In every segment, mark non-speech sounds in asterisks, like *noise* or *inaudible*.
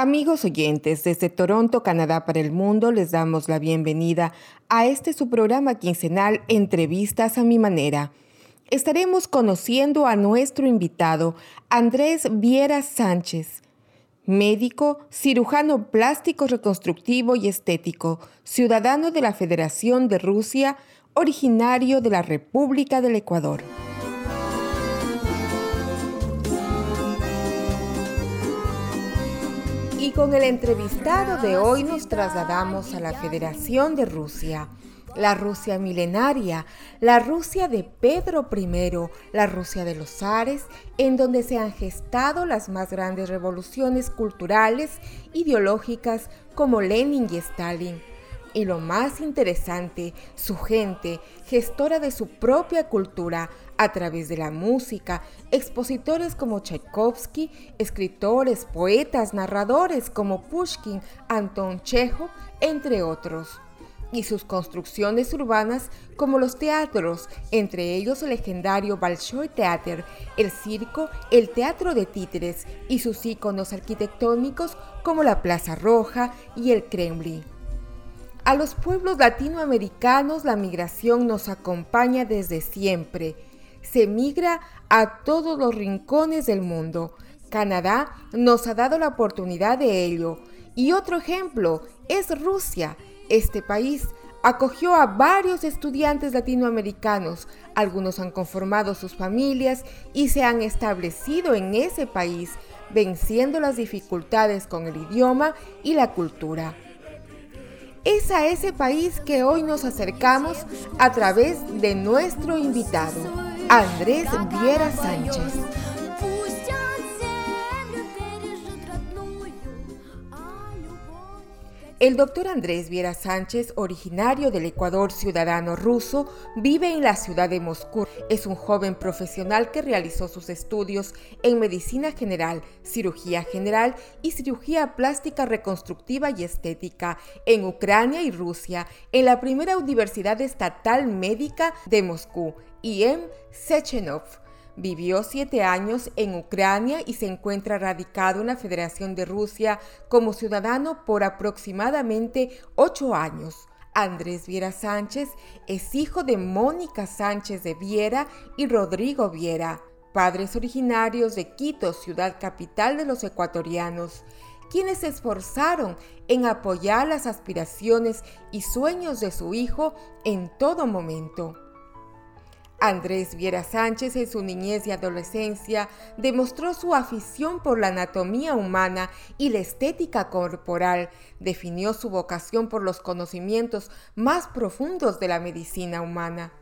Amigos oyentes, desde Toronto, Canadá para el mundo, les damos la bienvenida a este su programa quincenal Entrevistas a mi manera. Estaremos conociendo a nuestro invitado, Andrés Viera Sánchez, médico, cirujano plástico reconstructivo y estético, ciudadano de la Federación de Rusia, originario de la República del Ecuador. Y con el entrevistado de hoy nos trasladamos a la Federación de Rusia, la Rusia milenaria, la Rusia de Pedro I, la Rusia de los zares, en donde se han gestado las más grandes revoluciones culturales, ideológicas como Lenin y Stalin y lo más interesante, su gente, gestora de su propia cultura a través de la música, expositores como Tchaikovsky, escritores, poetas, narradores como Pushkin, Anton Chekhov, entre otros y sus construcciones urbanas como los teatros, entre ellos el legendario Bolshoi Theater, el circo, el teatro de títeres y sus iconos arquitectónicos como la Plaza Roja y el Kremlin. A los pueblos latinoamericanos la migración nos acompaña desde siempre. Se migra a todos los rincones del mundo. Canadá nos ha dado la oportunidad de ello. Y otro ejemplo es Rusia. Este país acogió a varios estudiantes latinoamericanos. Algunos han conformado sus familias y se han establecido en ese país, venciendo las dificultades con el idioma y la cultura. Es a ese país que hoy nos acercamos a través de nuestro invitado, Andrés Viera Sánchez. El doctor Andrés Viera Sánchez, originario del Ecuador, ciudadano ruso, vive en la ciudad de Moscú. Es un joven profesional que realizó sus estudios en medicina general, cirugía general y cirugía plástica reconstructiva y estética en Ucrania y Rusia, en la primera Universidad Estatal Médica de Moscú, IM Sechenov Vivió siete años en Ucrania y se encuentra radicado en la Federación de Rusia como ciudadano por aproximadamente ocho años. Andrés Viera Sánchez es hijo de Mónica Sánchez de Viera y Rodrigo Viera, padres originarios de Quito, ciudad capital de los ecuatorianos, quienes se esforzaron en apoyar las aspiraciones y sueños de su hijo en todo momento. Andrés Viera Sánchez en su niñez y adolescencia demostró su afición por la anatomía humana y la estética corporal, definió su vocación por los conocimientos más profundos de la medicina humana,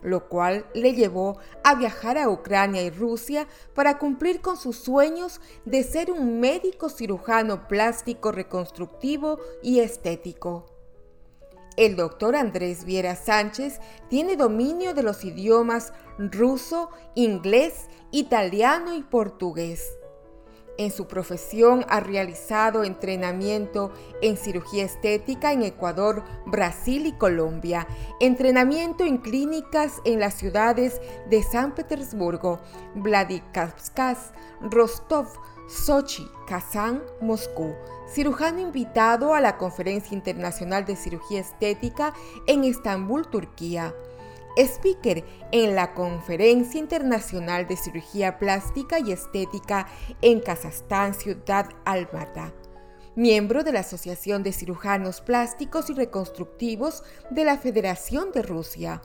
lo cual le llevó a viajar a Ucrania y Rusia para cumplir con sus sueños de ser un médico cirujano plástico reconstructivo y estético. El doctor Andrés Viera Sánchez tiene dominio de los idiomas ruso, inglés, italiano y portugués. En su profesión ha realizado entrenamiento en cirugía estética en Ecuador, Brasil y Colombia, entrenamiento en clínicas en las ciudades de San Petersburgo, Vladikavkaz, Rostov, Sochi, Kazán, Moscú, cirujano invitado a la Conferencia Internacional de Cirugía Estética en Estambul, Turquía. Speaker en la Conferencia Internacional de Cirugía Plástica y Estética en Kazajstán, Ciudad Almaty. Miembro de la Asociación de Cirujanos Plásticos y Reconstructivos de la Federación de Rusia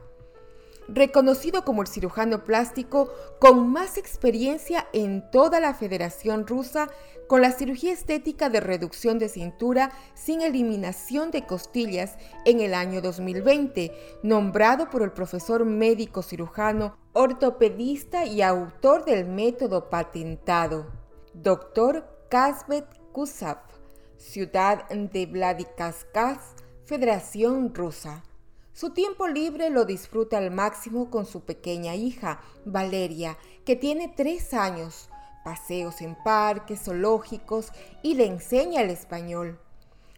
reconocido como el cirujano plástico con más experiencia en toda la Federación Rusa con la cirugía estética de reducción de cintura sin eliminación de costillas en el año 2020, nombrado por el profesor médico cirujano, ortopedista y autor del método patentado, Dr. Kazbet Kusav, ciudad de Vladikavkaz, Federación Rusa. Su tiempo libre lo disfruta al máximo con su pequeña hija, Valeria, que tiene tres años, paseos en parques, zoológicos y le enseña el español.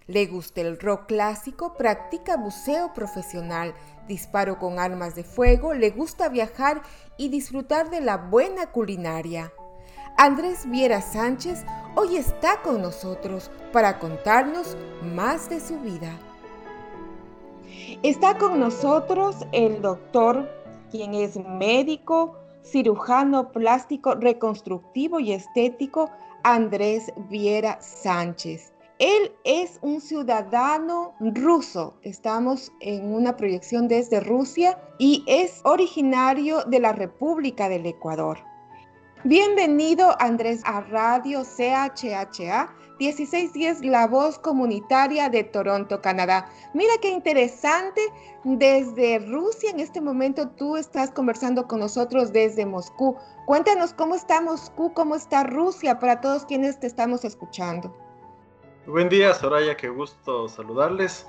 Le gusta el rock clásico, practica buceo profesional, disparo con armas de fuego, le gusta viajar y disfrutar de la buena culinaria. Andrés Viera Sánchez hoy está con nosotros para contarnos más de su vida. Está con nosotros el doctor, quien es médico, cirujano plástico, reconstructivo y estético, Andrés Viera Sánchez. Él es un ciudadano ruso. Estamos en una proyección desde Rusia y es originario de la República del Ecuador. Bienvenido Andrés a Radio CHHA 1610, la voz comunitaria de Toronto, Canadá. Mira qué interesante, desde Rusia en este momento tú estás conversando con nosotros desde Moscú. Cuéntanos cómo está Moscú, cómo está Rusia para todos quienes te estamos escuchando. Buen día, Soraya, qué gusto saludarles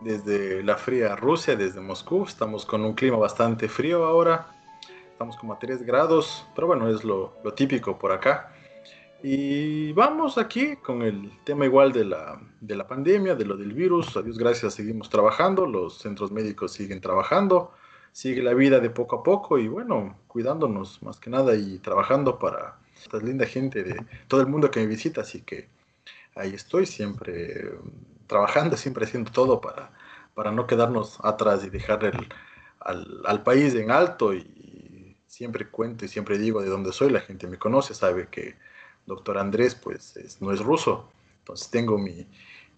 desde la fría Rusia, desde Moscú. Estamos con un clima bastante frío ahora, estamos como a 3 grados, pero bueno, es lo, típico por acá. Y vamos aquí con el tema igual de la, de la pandemia, de lo del virus. A Dios gracias, seguimos trabajando, los centros médicos siguen trabajando, sigue la vida de poco a poco y bueno, cuidándonos más que nada y trabajando para esta linda gente de todo el mundo que me visita, así que ahí estoy siempre trabajando, siempre haciendo todo para, para no quedarnos atrás y dejar el, al, al, país en alto. Y siempre cuento y siempre digo de dónde soy, la gente me conoce, sabe que doctor Andrés pues no es ruso, entonces tengo mi,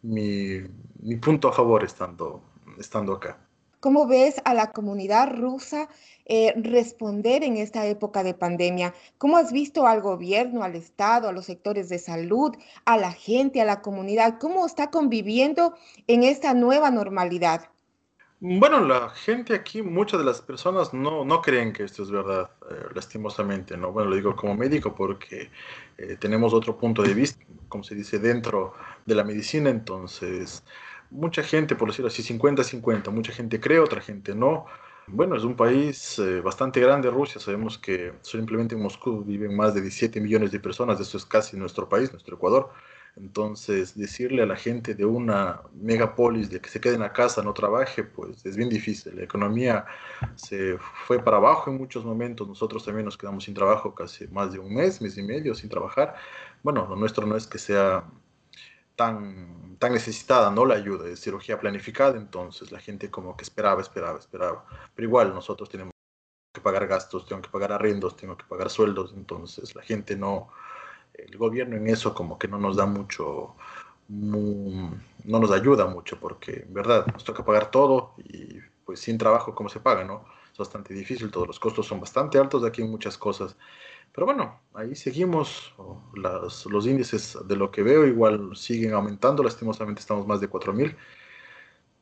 mi, punto a favor estando, estando acá. ¿Cómo ves a la comunidad rusa eh, responder en esta época de pandemia? ¿Cómo has visto al gobierno, al Estado, a los sectores de salud, a la gente, a la comunidad? ¿Cómo está conviviendo en esta nueva normalidad? Bueno, la gente aquí, muchas de las personas no, no creen que esto es verdad, eh, lastimosamente, ¿no? Bueno, lo digo como médico porque eh, tenemos otro punto de vista, como se dice, dentro de la medicina, entonces mucha gente, por decirlo así, 50-50, mucha gente cree, otra gente no. Bueno, es un país eh, bastante grande, Rusia. Sabemos que simplemente en Moscú viven más de 17 millones de personas. Eso es casi nuestro país, nuestro Ecuador. Entonces, decirle a la gente de una megapolis de que se quede en la casa, no trabaje, pues es bien difícil. La economía se fue para abajo en muchos momentos. Nosotros también nos quedamos sin trabajo casi más de un mes, mes y medio sin trabajar. Bueno, lo nuestro no es que sea tan, tan necesitada, ¿no? La ayuda de cirugía planificada, entonces la gente como que esperaba, esperaba, esperaba. Pero igual nosotros tenemos que pagar gastos, tengo que pagar arrendos, tengo que pagar sueldos, entonces la gente no, el gobierno en eso como que no nos da mucho, no nos ayuda mucho porque en verdad nos toca pagar todo y pues sin trabajo cómo se paga, ¿no? Es bastante difícil, todos los costos son bastante altos de aquí en muchas cosas. Pero bueno, ahí seguimos. los índices de lo que veo igual siguen aumentando. Lastimosamente estamos más de 4.000.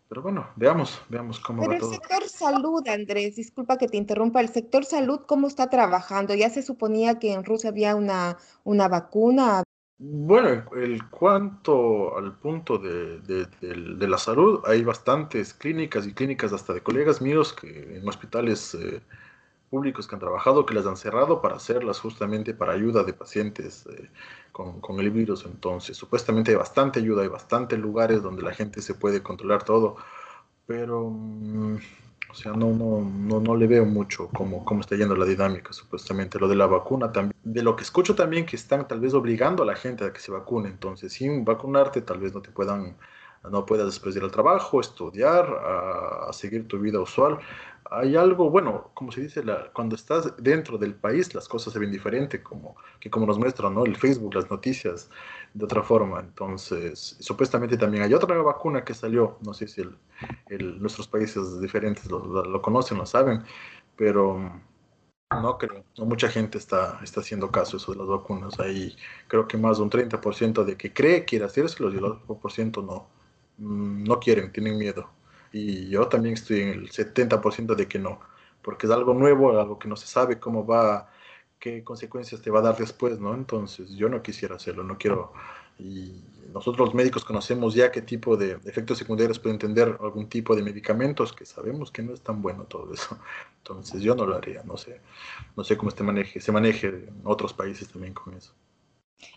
Pero bueno, veamos, veamos cómo Pero va el todo. Sector salud, Andrés, disculpa que te interrumpa. El sector salud, ¿cómo está trabajando? Ya se suponía que en Rusia había una, una vacuna. Bueno, el cuanto al punto de, de, de, la salud, hay bastantes clínicas y clínicas hasta de colegas míos que en hospitales eh, públicos que han trabajado, que las han cerrado para hacerlas justamente para ayuda de pacientes eh, con, con, el virus. Entonces, supuestamente hay bastante ayuda, hay bastantes lugares donde la gente se puede controlar todo, pero, mm, o sea, no, no, no, no le veo mucho cómo, cómo está yendo la dinámica, supuestamente. Lo de la vacuna también. De lo que escucho también que están tal vez obligando a la gente a que se vacune. Entonces, sin vacunarte, tal vez no te puedan no puedas después ir al trabajo, estudiar, a, seguir tu vida usual hay algo, bueno, como se dice, cuando estás dentro del país las cosas se ven diferente, como, que como nos muestran ¿no? el Facebook, las noticias, de otra forma. Entonces, supuestamente también hay otra vacuna que salió, no sé si el, nuestros países diferentes lo, lo, lo, conocen, lo saben, pero no creo, no mucha gente está, está haciendo caso eso de las vacunas. Ahí creo que más de un 30% de que cree quiere hacérselo y el otro por ciento no, mm, no quieren, tienen miedo y yo también estoy en el 70% de que no, porque es algo nuevo, algo que no se sabe cómo va, qué consecuencias te va a dar después, ¿no? Entonces yo no quisiera hacerlo, no quiero y nosotros los médicos conocemos ya qué tipo de efectos secundarios pueden tener algún tipo de medicamentos que sabemos que no es tan bueno todo eso. Entonces yo no lo haría, no sé, no sé cómo se maneje, se maneje en otros países también con eso.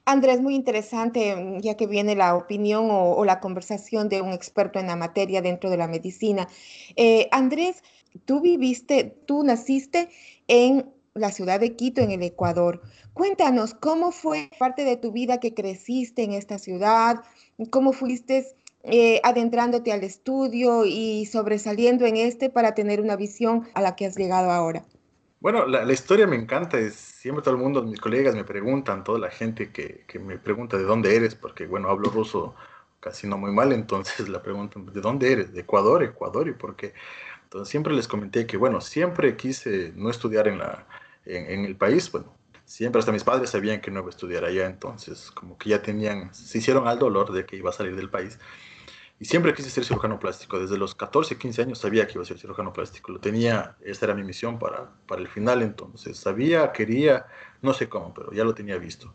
Andrés, muy interesante, mm, ya que viene la opinión o, la conversación de un experto en la materia dentro de la medicina. Eh, Andrés, tú viviste, tú naciste en la ciudad de Quito, en el Ecuador. Cuéntanos, ¿cómo fue parte de tu vida que creciste en esta ciudad? ¿Cómo fuiste eh, adentrándote al estudio y sobresaliendo en este para tener una visión a la que has llegado ahora? Bueno, la, historia me encanta, es, siempre todo el mundo, mis colegas me preguntan, toda la gente que, me pregunta de dónde eres, porque bueno, hablo ruso casi no muy mal, entonces *laughs* la preguntan, ¿de dónde eres? De Ecuador, Ecuador, ¿y por qué? Entonces siempre les comenté que bueno, siempre quise no estudiar en, la, en el país, bueno, siempre hasta mis padres sabían que no iba a estudiar allá, entonces como que ya tenían, se hicieron al dolor de que iba a salir del país. Y siempre quise ser cirujano plástico, desde los 14, 15 años sabía que iba a ser cirujano plástico, lo tenía, esta era mi misión para, para el final, entonces sabía, quería, no sé cómo, pero ya lo tenía visto.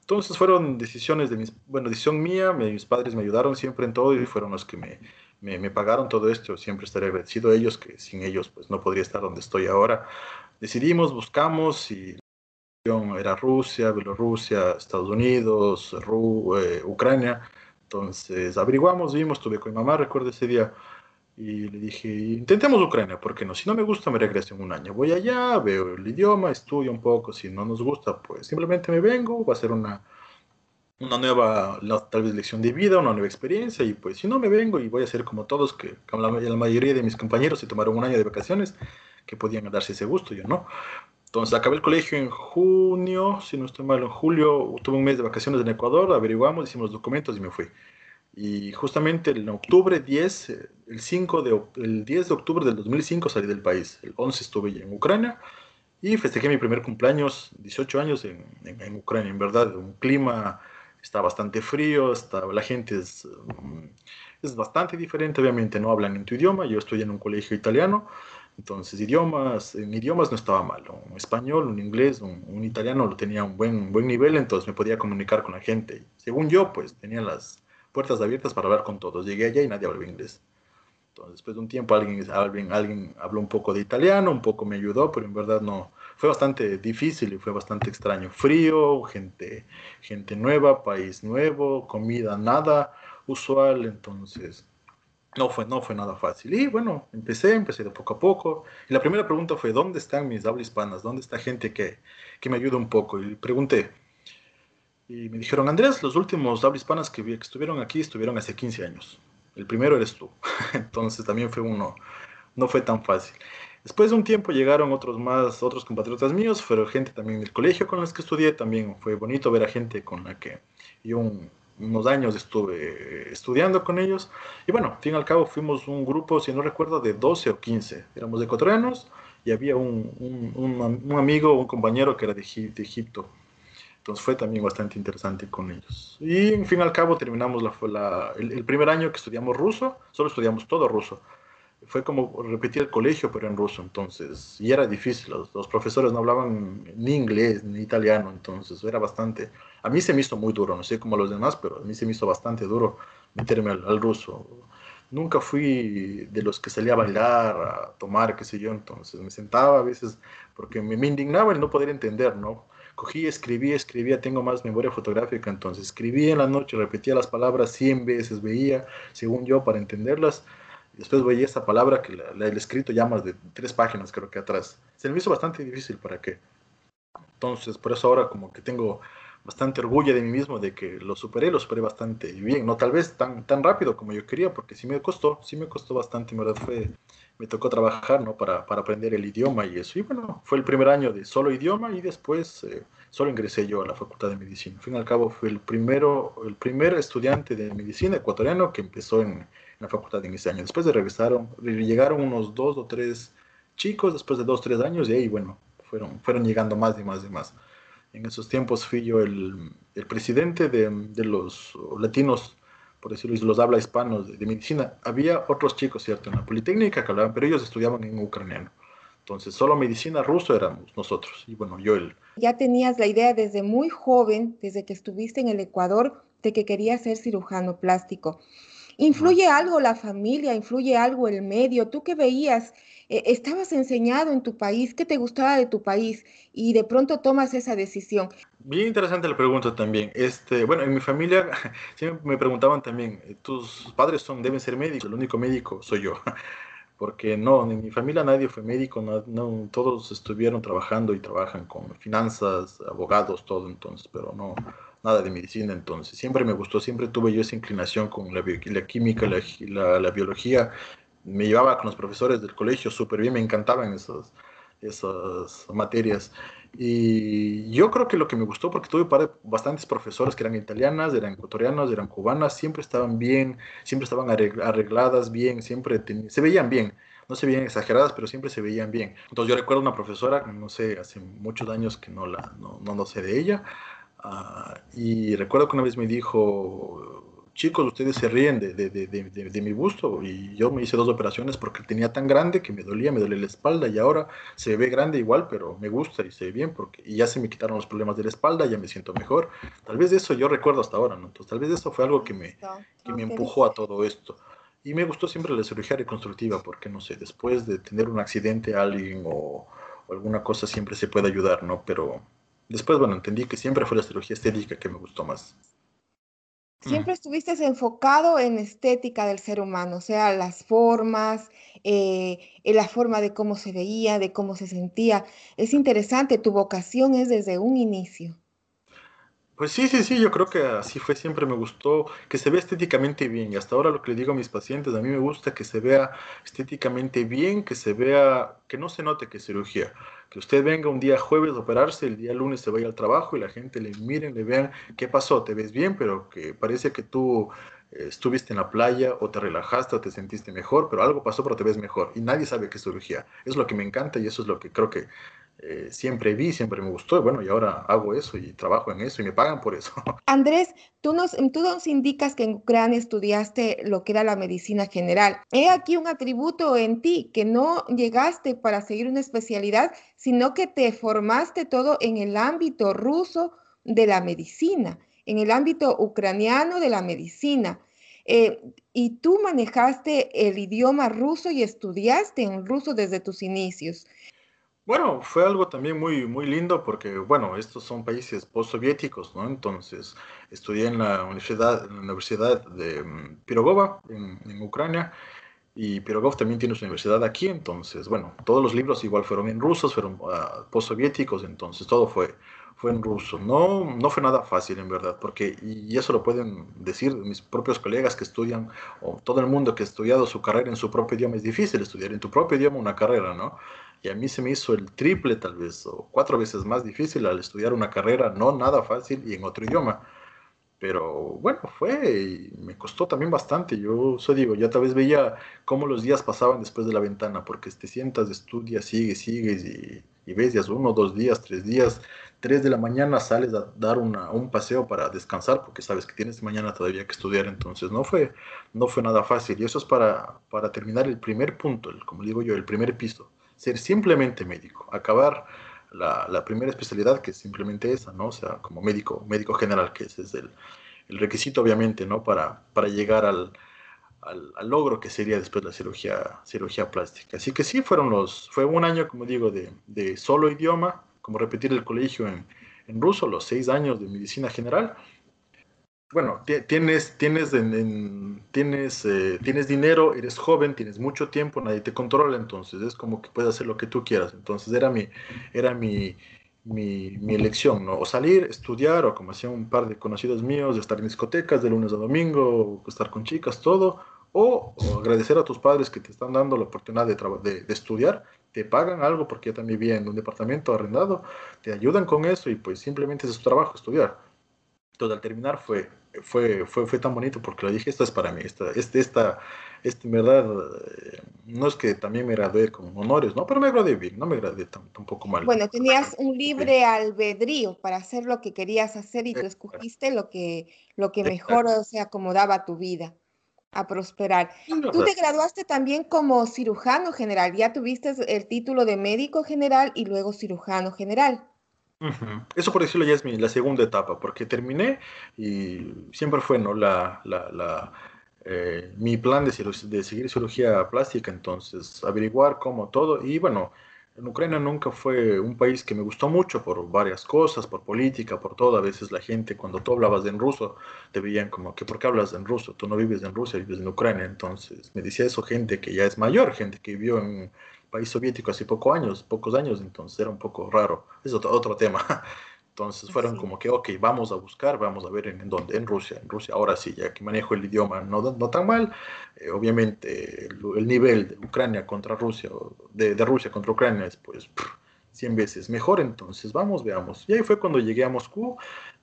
Entonces fueron decisiones de mis, bueno, decisión mía, mis padres me ayudaron siempre en todo y fueron los que me, me, me, pagaron todo esto, siempre estaré agradecido a ellos, que sin ellos pues no podría estar donde estoy ahora. Decidimos, buscamos y era Rusia, Bielorrusia, Estados Unidos, eh, Ucrania. Entonces averiguamos, vimos, estuve con mi mamá, recuerdo ese día, y le dije, intentemos Ucrania, porque no? Si no me gusta, me regreso en un año. Voy allá, veo el idioma, estudio un poco, si no nos gusta, pues simplemente me vengo, va a ser una, una nueva, tal vez lección de vida, una nueva experiencia, y pues si no me vengo y voy a ser como todos, que como la mayoría de mis compañeros se tomaron un año de vacaciones, que podían darse ese gusto, yo no. Entonces acabé el colegio en junio, si no estoy mal, en julio tuve un mes de vacaciones en Ecuador, averiguamos, hicimos los documentos y me fui. Y justamente en octubre 10, el, 5 de, el 10 de octubre del 2005 salí del país. El 11 estuve en Ucrania y festejé mi primer cumpleaños, 18 años en, en, Ucrania. En verdad, un clima está bastante frío, está, la gente es, mm, es bastante diferente, obviamente no hablan en tu idioma. Yo estoy en un colegio italiano entonces, idiomas, en idiomas no estaba mal. Un español, un inglés, un, italiano lo tenía un buen, buen nivel, entonces me podía comunicar con la gente. según yo, pues tenía las puertas abiertas para hablar con todos. Llegué allá y nadie hablaba inglés. Entonces, después de un tiempo, alguien, alguien, alguien habló un poco de italiano, un poco me ayudó, pero en verdad no. Fue bastante difícil y fue bastante extraño. Frío, gente, gente nueva, país nuevo, comida nada usual. Entonces, no fue, no fue nada fácil. Y bueno, empecé, empecé de poco a poco. Y la primera pregunta fue, ¿dónde están mis hablas hispanas? ¿Dónde está gente que, que me ayude un poco? Y pregunté. Y me dijeron, Andrés, los últimos hablas hispanas que, que estuvieron aquí estuvieron hace 15 años. El primero eres tú. *laughs* Entonces también fue uno, no fue tan fácil. Después de un tiempo llegaron otros más, otros compatriotas míos, fueron gente también del colegio con los que estudié. También fue bonito ver a gente con la que yo un, unos años estuve estudiando con ellos. Y bueno, al fin y al cabo fuimos un grupo, si no recuerdo, de 12 o 15. Éramos ecuatorianos y había un, un, amigo, un compañero que era de, de, Egipto. Entonces fue también bastante interesante con ellos. Y en fin y al cabo terminamos la, la, el, primer año que estudiamos ruso, solo estudiamos todo ruso fue como repetir el colegio, pero en ruso, entonces, y era difícil, los, los, profesores no hablaban ni inglés ni italiano, entonces era bastante, a mí se me hizo muy duro, no sé cómo a los demás, pero a mí se me hizo bastante duro meterme al, ruso. Nunca fui de los que salía a bailar, a tomar, qué sé yo, entonces me sentaba a veces porque me, me indignaba el no poder entender, ¿no? Cogí, escribí, escribía, tengo más memoria fotográfica, entonces escribía en la noche, repetía las palabras 100 veces, veía, según yo, para entenderlas Después veía esa palabra que la, he escrito ya más de tres páginas, creo que atrás. Se me hizo bastante difícil para qué. Entonces, por eso ahora como que tengo bastante orgullo de mí mismo de que lo superé, lo superé bastante bien. No tal vez tan, tan rápido como yo quería, porque sí me costó, sí me costó bastante, verdad fue, me tocó trabajar, ¿no? Para, para aprender el idioma y eso. Y bueno, fue el primer año de solo idioma y después eh, solo ingresé yo a la Facultad de Medicina. Al fin y al cabo fue el, primero, el primer estudiante de medicina ecuatoriano que empezó en la facultad en ese año. Después de regresaron, llegaron unos dos o tres chicos después de dos o tres años y ahí, bueno, fueron, fueron llegando más y más y más. En esos tiempos fui yo el, el presidente de, de, los latinos, por decirlo, los habla hispanos de, de, medicina. Había otros chicos, ¿cierto?, en la Politécnica que hablaban, pero ellos estudiaban en ucraniano. Entonces, solo medicina ruso éramos nosotros. Y bueno, yo el... Ya tenías la idea desde muy joven, desde que estuviste en el Ecuador, de que querías ser cirujano plástico. ¿Influye algo la familia? ¿Influye algo el medio? ¿Tú qué veías? Eh, ¿Estabas enseñado en tu país? ¿Qué te gustaba de tu país? Y de pronto tomas esa decisión. Bien interesante la pregunta también. Este, bueno, en mi familia *laughs* siempre me preguntaban también, ¿tus padres son, deben ser médicos? El único médico soy yo. *laughs* Porque no, en mi familia nadie fue médico, no, todos estuvieron trabajando y trabajan con finanzas, abogados, todo entonces, pero no, nada de medicina entonces. Siempre me gustó, siempre tuve yo esa inclinación con la, la química, la, la, biología. Me llevaba con los profesores del colegio súper bien, me encantaban esas, esas materias. Y yo creo que lo que me gustó, porque tuve bastantes profesores que eran italianas, eran ecuatorianas, eran cubanas, siempre estaban bien, siempre estaban arregladas bien, siempre se veían bien. No se veían exageradas, pero siempre se veían bien. Entonces yo recuerdo una profesora, no sé, hace muchos años que no, la, no, no, sé de ella, ah, y recuerdo que una vez me dijo, chicos, ustedes se ríen de, de, de, de, mi busto y yo me hice dos operaciones porque tenía tan grande que me dolía, me dolía la espalda y ahora se ve grande igual, pero me gusta y se ve bien porque y ya se me quitaron los problemas de la espalda, ya me siento mejor. Tal vez eso yo recuerdo hasta ahora, ¿no? Entonces tal vez eso fue algo que me, que me empujó a todo esto. Y me gustó siempre la cirugía reconstructiva porque, no sé, después de tener un accidente a alguien o, o alguna cosa siempre se puede ayudar, ¿no? Pero después, bueno, entendí que siempre fue la cirugía estética que me gustó más. Siempre estuviste enfocado en estética del ser humano, o sea, las formas, eh, la forma de cómo se veía, de cómo se sentía. Es interesante, tu vocación es desde un inicio. Pues sí, sí, sí, yo creo que así fue, siempre me gustó que se vea estéticamente bien y hasta ahora lo que le digo a mis pacientes, a mí me gusta que se vea estéticamente bien, que se vea, que no se note que es cirugía, que usted venga un día jueves a operarse, el día lunes se vaya al trabajo y la gente le miren, le vean qué pasó, te ves bien, pero que parece que tú estuviste en la playa o te relajaste o te sentiste mejor, pero algo pasó pero te ves mejor y nadie sabe qué es cirugía. Es lo que me encanta y eso es lo que creo que eh, siempre vi, siempre me gustó, bueno, y ahora hago eso y trabajo en eso y me pagan por eso. *laughs* Andrés, tú nos, tú nos indicas que en Ucrania estudiaste lo que era la medicina general. He aquí un atributo en ti, que no llegaste para seguir una especialidad, sino que te formaste todo en el ámbito ruso de la medicina, en el ámbito ucraniano de la medicina. Eh, y tú manejaste el idioma ruso y estudiaste en ruso desde tus inicios. Bueno, fue algo también muy, muy lindo porque, bueno, estos son países postsoviéticos, ¿no? Entonces, estudié en la universidad, en la universidad de mm, Pirogova, en, Ucrania, y Pirogov también tiene su universidad aquí, entonces, bueno, todos los libros igual fueron en rusos, fueron uh, postsoviéticos, entonces todo fue, fue en ruso. No, no fue nada fácil, en verdad, porque, y eso lo pueden decir mis propios colegas que estudian, o todo el mundo que ha estudiado su carrera en su propio idioma, es difícil estudiar en tu propio idioma una carrera, ¿no? y a mí se me hizo el triple tal vez o cuatro veces más difícil al estudiar una carrera no nada fácil y en otro idioma. Pero bueno, fue y me costó también bastante. Yo eso digo, ya tal vez veía cómo los días pasaban después de la ventana, porque te sientas, estudias, sigues, sigues y, y ves ya uno, dos días, tres días, tres de la mañana sales a dar un paseo para descansar, porque sabes que tienes mañana todavía que estudiar. Entonces no fue, no fue nada fácil. Y eso es para, para terminar el primer punto, el, como digo yo, el primer piso ser simplemente médico, acabar la, primera especialidad que es simplemente esa, ¿no? O sea, como médico, médico general, que es el, requisito obviamente, ¿no? Para, para llegar al, al, logro que sería después la cirugía, cirugía plástica. Así que sí, fueron los, fue un año, como digo, de, de solo idioma, como repetir el colegio en, en ruso, los seis años de medicina general, bueno, tienes, tienes, tienes, eh, tienes dinero, eres joven, tienes mucho tiempo, nadie te controla, entonces es como que puedes hacer lo que tú quieras. Entonces era mi, era mi, mi, elección, ¿no? O salir, estudiar, o como hacían un par de conocidos míos, estar en discotecas de lunes a domingo, estar con chicas, todo, o, agradecer a tus padres que te están dando la oportunidad de, de, de, estudiar, te pagan algo porque yo también vivía en un departamento arrendado, te ayudan con eso y pues simplemente es su trabajo, estudiar. Entonces al terminar fue, fue, fue, fue tan bonito porque lo dije, esto es para mí, esta, este, esta, este, en verdad, eh, no es que también me gradué con honores, ¿no? Pero me gradué bien, no me gradué tampoco mal. Bueno, tenías un libre albedrío para hacer lo que querías hacer y tú escogiste lo que, lo que mejor se acomodaba a tu vida, a prosperar. Tú te graduaste también como cirujano general, ya tuviste el título de médico general y luego cirujano general. Eso por decirlo ya es mi, la segunda etapa, porque terminé y siempre fue ¿no? la, la, eh, mi plan de, de seguir cirugía plástica, entonces averiguar cómo todo y bueno, en Ucrania nunca fue un país que me gustó mucho por varias cosas, por política, por todo. A veces la gente, cuando tú hablabas en ruso, te veían como que, ¿por qué hablas en ruso? Tú no vives en Rusia, vives en Ucrania. Entonces, me decía eso gente que ya es mayor, gente que vivió en país soviético hace pocos años, pocos años, entonces era un poco raro. Es otro, otro tema. *laughs* Entonces fueron como que, ok, vamos a buscar, vamos a ver en, dónde, en Rusia, en Rusia, ahora sí, ya que manejo el idioma no, no tan mal, eh, obviamente el, nivel de Ucrania contra Rusia, de, de Rusia contra Ucrania es pues 100 veces mejor, entonces vamos, veamos. Y ahí fue cuando llegué a Moscú,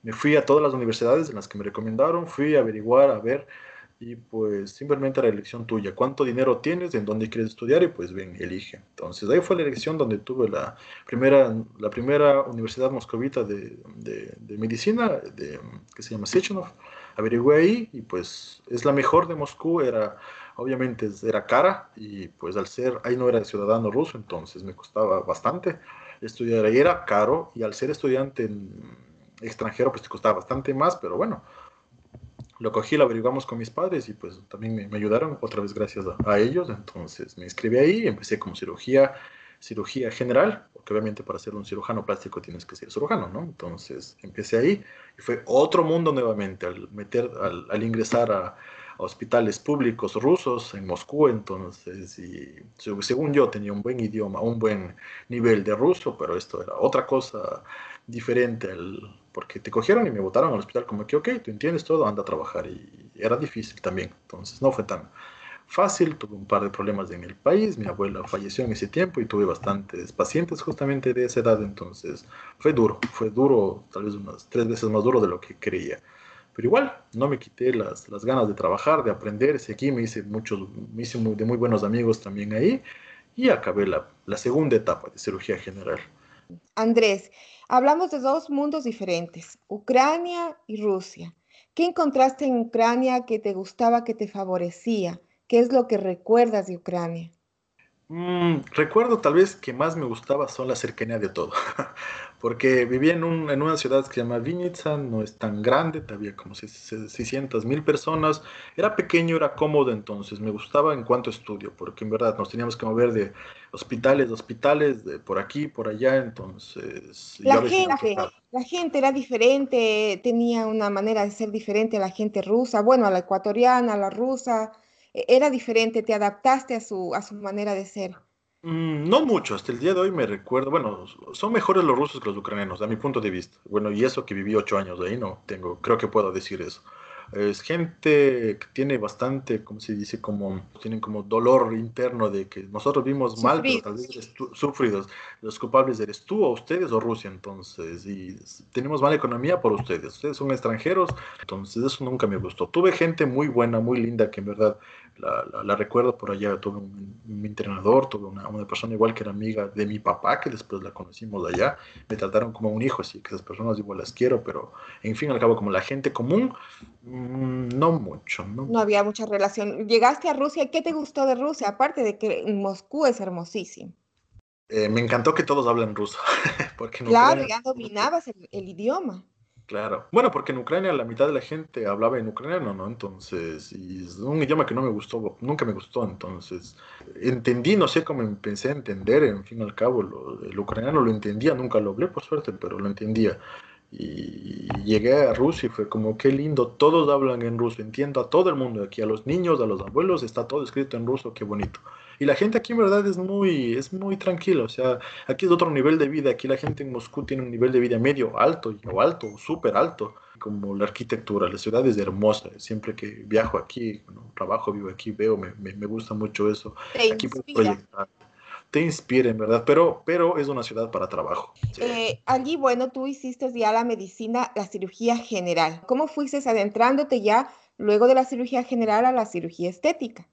me fui a todas las universidades en las que me recomendaron, fui a averiguar, a ver y pues simplemente la elección tuya. ¿Cuánto dinero tienes? ¿En dónde quieres estudiar? Y pues ven, elige. Entonces ahí fue la elección donde tuve la primera, la primera universidad moscovita de, de, medicina, de, que se llama Sechenov. Averigué ahí y pues es la mejor de Moscú. Era, obviamente era cara y pues al ser, ahí no era ciudadano ruso, entonces me costaba bastante estudiar ahí. Era caro y al ser estudiante extranjero pues te costaba bastante más, pero bueno lo cogí, lo averiguamos con mis padres y pues también me, ayudaron, otra vez gracias a, ellos. Entonces me inscribí ahí, empecé como cirugía, cirugía general, porque obviamente para ser un cirujano plástico tienes que ser cirujano, ¿no? Entonces empecé ahí y fue otro mundo nuevamente al meter, al, ingresar a, hospitales públicos rusos en Moscú, entonces, y según yo tenía un buen idioma, un buen nivel de ruso, pero esto era otra cosa diferente al, porque te cogieron y me botaron al hospital como que, ok, tú entiendes todo, anda a trabajar. Y era difícil también, entonces no fue tan fácil, tuve un par de problemas en el país, mi abuela falleció en ese tiempo y tuve bastantes pacientes justamente de esa edad, entonces fue duro, fue duro, tal vez unas tres veces más duro de lo que creía. Pero igual, no me quité las, las ganas de trabajar, de aprender, aquí me hice muchos, me hice de muy buenos amigos también ahí y acabé la, la segunda etapa de cirugía general. Andrés, Hablamos de dos mundos diferentes, Ucrania y Rusia. ¿Qué encontraste en Ucrania que te gustaba, que te favorecía? ¿Qué es lo que recuerdas de Ucrania? Mm, recuerdo tal vez que más me gustaba son la cercanía de todo, *laughs* porque vivía en, una ciudad que se llama Vinitsa, no es tan grande, había como 600 mil personas, era pequeño, era cómodo, entonces me gustaba en cuanto a estudio, porque en verdad nos teníamos que mover de hospitales a hospitales, de por aquí, por allá, entonces... La gente, la gente era diferente, tenía una manera de ser diferente a la gente rusa, bueno, a la ecuatoriana, a la rusa era diferente, te adaptaste a su, a su manera de ser. Mm, no mucho, hasta el día de hoy me recuerdo, bueno, son mejores los rusos que los ucranianos, a mi punto de vista. Bueno, y eso que viví ocho años ahí, no tengo, creo que puedo decir eso es gente que tiene bastante, como se dice, como tienen como dolor interno de que nosotros vimos mal, pero tal vez sufridos. Los culpables eres tú o ustedes o Rusia, entonces, y tenemos mala economía por ustedes. Ustedes son extranjeros, entonces eso nunca me gustó. Tuve gente muy buena, muy linda, que en verdad la, recuerdo por allá. Tuve un, entrenador, tuve una, una, persona igual que era amiga de mi papá, que después la conocimos allá. Me trataron como un hijo, así que esas personas igual las quiero, pero en fin, al cabo, como la gente común, mm, no mucho. ¿no? no había mucha relación. Llegaste a Rusia, ¿qué te gustó de Rusia? Aparte de que Moscú es hermosísimo. Eh, me encantó que todos hablan ruso. *laughs* porque claro, ya dominabas el idioma. Claro. Bueno, porque en Ucrania la mitad de la gente hablaba en ucraniano, ¿no? Entonces, y es un idioma que no me gustó, nunca me gustó. Entonces, entendí, no sé cómo empecé a entender, en fin y al cabo, el ucraniano lo entendía, nunca lo hablé por suerte, pero lo entendía. Y llegué a Rusia y fue como, qué lindo, todos hablan en ruso, entiendo a todo el mundo aquí, a los niños, a los abuelos, está todo escrito en ruso, qué bonito. Y la gente aquí en verdad es muy, es muy tranquila, o sea, aquí es otro nivel de vida, aquí la gente en Moscú tiene un nivel de vida medio alto, o alto, súper alto, como la arquitectura, la ciudad es hermosa, siempre que viajo aquí, trabajo, vivo aquí, veo, me, me, gusta mucho eso. Te aquí inspira. Te inspira, en verdad, pero, pero es una ciudad para trabajo. Eh, allí, bueno, tú hiciste ya la medicina, la cirugía general. ¿Cómo fuiste adentrándote ya luego de la cirugía general a la cirugía estética?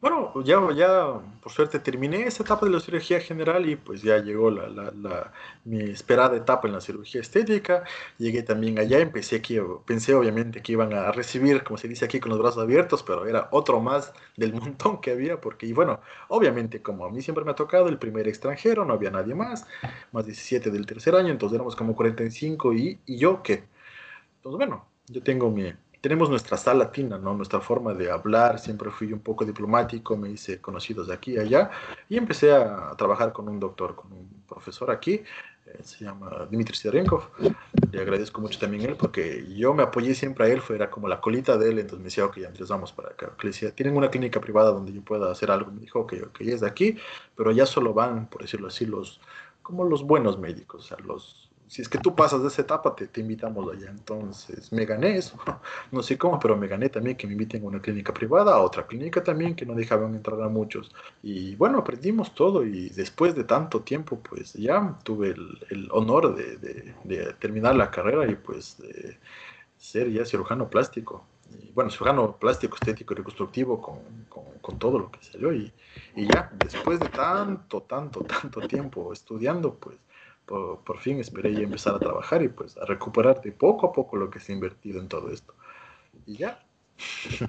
Bueno, ya, ya por suerte terminé esa etapa de la cirugía general y pues ya llegó la, la, la, mi esperada etapa en la cirugía estética. Llegué también allá, empecé aquí, pensé obviamente que iban a recibir, como se dice aquí, con los brazos abiertos, pero era otro más del montón que había, porque, y bueno, obviamente como a mí siempre me ha tocado el primer extranjero, no había nadie más, más 17 del tercer año, entonces éramos como 45 y, y yo qué. Entonces, bueno, yo tengo mi, tenemos nuestra sala latina, ¿no? Nuestra forma de hablar, siempre fui un poco diplomático, me hice conocidos de aquí y allá, y empecé a trabajar con un doctor, con un profesor aquí, eh, se llama Dmitry Sidarenkov, le agradezco mucho también a él, porque yo me apoyé siempre a él, fuera como la colita de él, entonces me decía, ok, entonces vamos para acá, le decía, tienen una clínica privada donde yo pueda hacer algo, me dijo, ok, ok, es de aquí, pero ya solo van, por decirlo así, los, como los buenos médicos, o sea, los si es que tú pasas de esa etapa, te, te, invitamos allá. Entonces, me gané eso. *laughs* No sé cómo, pero me gané también que me inviten a una clínica privada, a otra clínica también, que no dejaban entrar a muchos. Y bueno, aprendimos todo y después de tanto tiempo, pues ya tuve el, el honor de, de, de, terminar la carrera y pues de ser ya cirujano plástico. Y, bueno, cirujano plástico, estético y reconstructivo con, con, con todo lo que salió. Y, y ya, después de tanto, tanto, tanto tiempo estudiando, pues por, fin esperé ya empezar a trabajar y pues a recuperar de poco a poco lo que se ha invertido en todo esto. Y ya.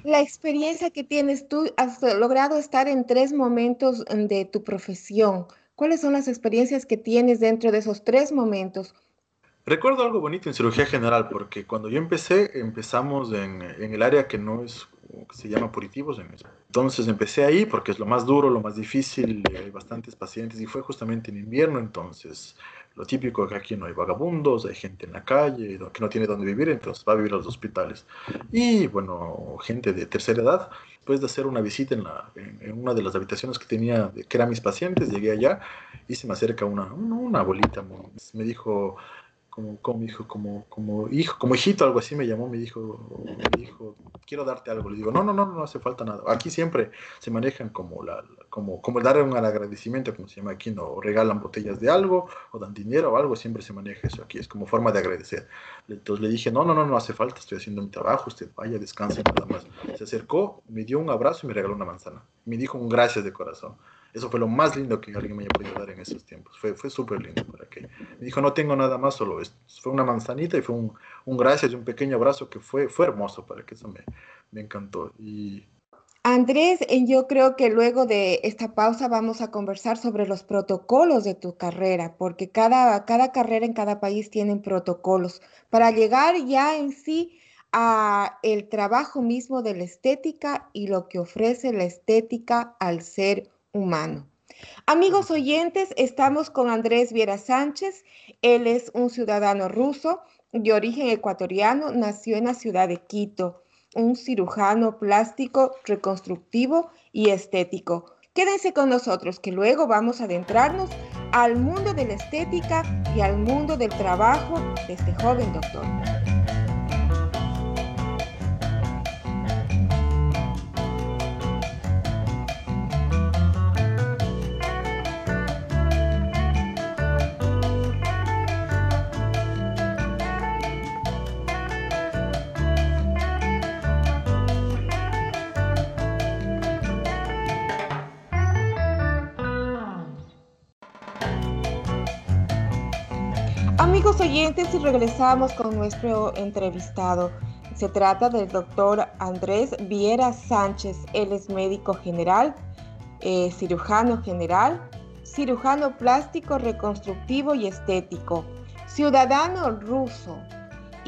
La experiencia que tienes tú, has logrado estar en tres momentos de tu profesión. ¿Cuáles son las experiencias que tienes dentro de esos tres momentos? Recuerdo algo bonito en cirugía general, porque cuando yo empecé, empezamos en, en el área que no es se llama puritivos. Entonces empecé ahí porque es lo más duro, lo más difícil, hay bastantes pacientes y fue justamente en invierno, entonces lo típico es que aquí no hay vagabundos, hay gente en la calle que no tiene dónde vivir, entonces va a vivir a los hospitales. Y bueno, gente de tercera edad, después de hacer una visita en, la, en, una de las habitaciones que tenía, que eran mis pacientes, llegué allá y se me acerca una, una abuelita, me dijo, como, hijo, como, hijo, como hijito, algo así me llamó, me dijo, me dijo, quiero darte algo. Le digo, no, no, no, no hace falta nada. Aquí siempre se manejan como como, como dar un agradecimiento, como se llama aquí, no regalan botellas de algo o dan dinero o algo, siempre se maneja eso aquí, es como forma de agradecer. Entonces le dije, no, no, no, no hace falta, estoy haciendo mi trabajo, usted vaya, descanse nada más. Se acercó, me dio un abrazo y me regaló una manzana. Me dijo un gracias de corazón. Eso fue lo más lindo que alguien me haya podido dar en esos tiempos. Fue, fue súper lindo para que me dijo, no tengo nada más, solo esto. Fue una manzanita y fue un, un gracias y un pequeño abrazo que fue, fue hermoso para que eso me, me encantó. Y Andrés, eh, yo creo que luego de esta pausa vamos a conversar sobre los protocolos de tu carrera, porque cada, cada carrera en cada país tienen protocolos para llegar ya en sí a el trabajo mismo de la estética y lo que ofrece la estética al ser humano. Amigos oyentes, estamos con Andrés Viera Sánchez. Él es un ciudadano ruso de origen ecuatoriano, nació en la ciudad de Quito, un cirujano plástico, reconstructivo y estético. Quédense con nosotros que luego vamos a adentrarnos al mundo de la estética y al mundo del trabajo de este joven doctor. Oyentes, y regresamos con nuestro entrevistado. Se trata del doctor Andrés Viera Sánchez. Él es médico general, eh, cirujano general, cirujano plástico, reconstructivo y estético, ciudadano ruso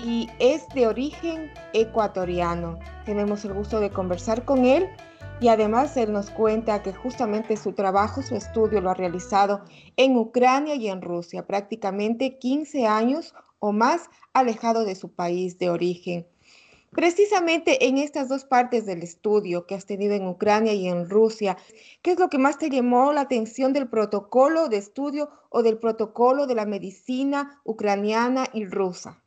y es de origen ecuatoriano. Tenemos el gusto de conversar con él y además él nos cuenta que justamente su trabajo, su estudio lo ha realizado en Ucrania y en Rusia, prácticamente 15 años o más alejado de su país de origen. Precisamente en estas dos partes del estudio que has tenido en Ucrania y en Rusia, ¿qué es lo que más te llamó la atención del protocolo de estudio o del protocolo de la medicina ucraniana y rusa?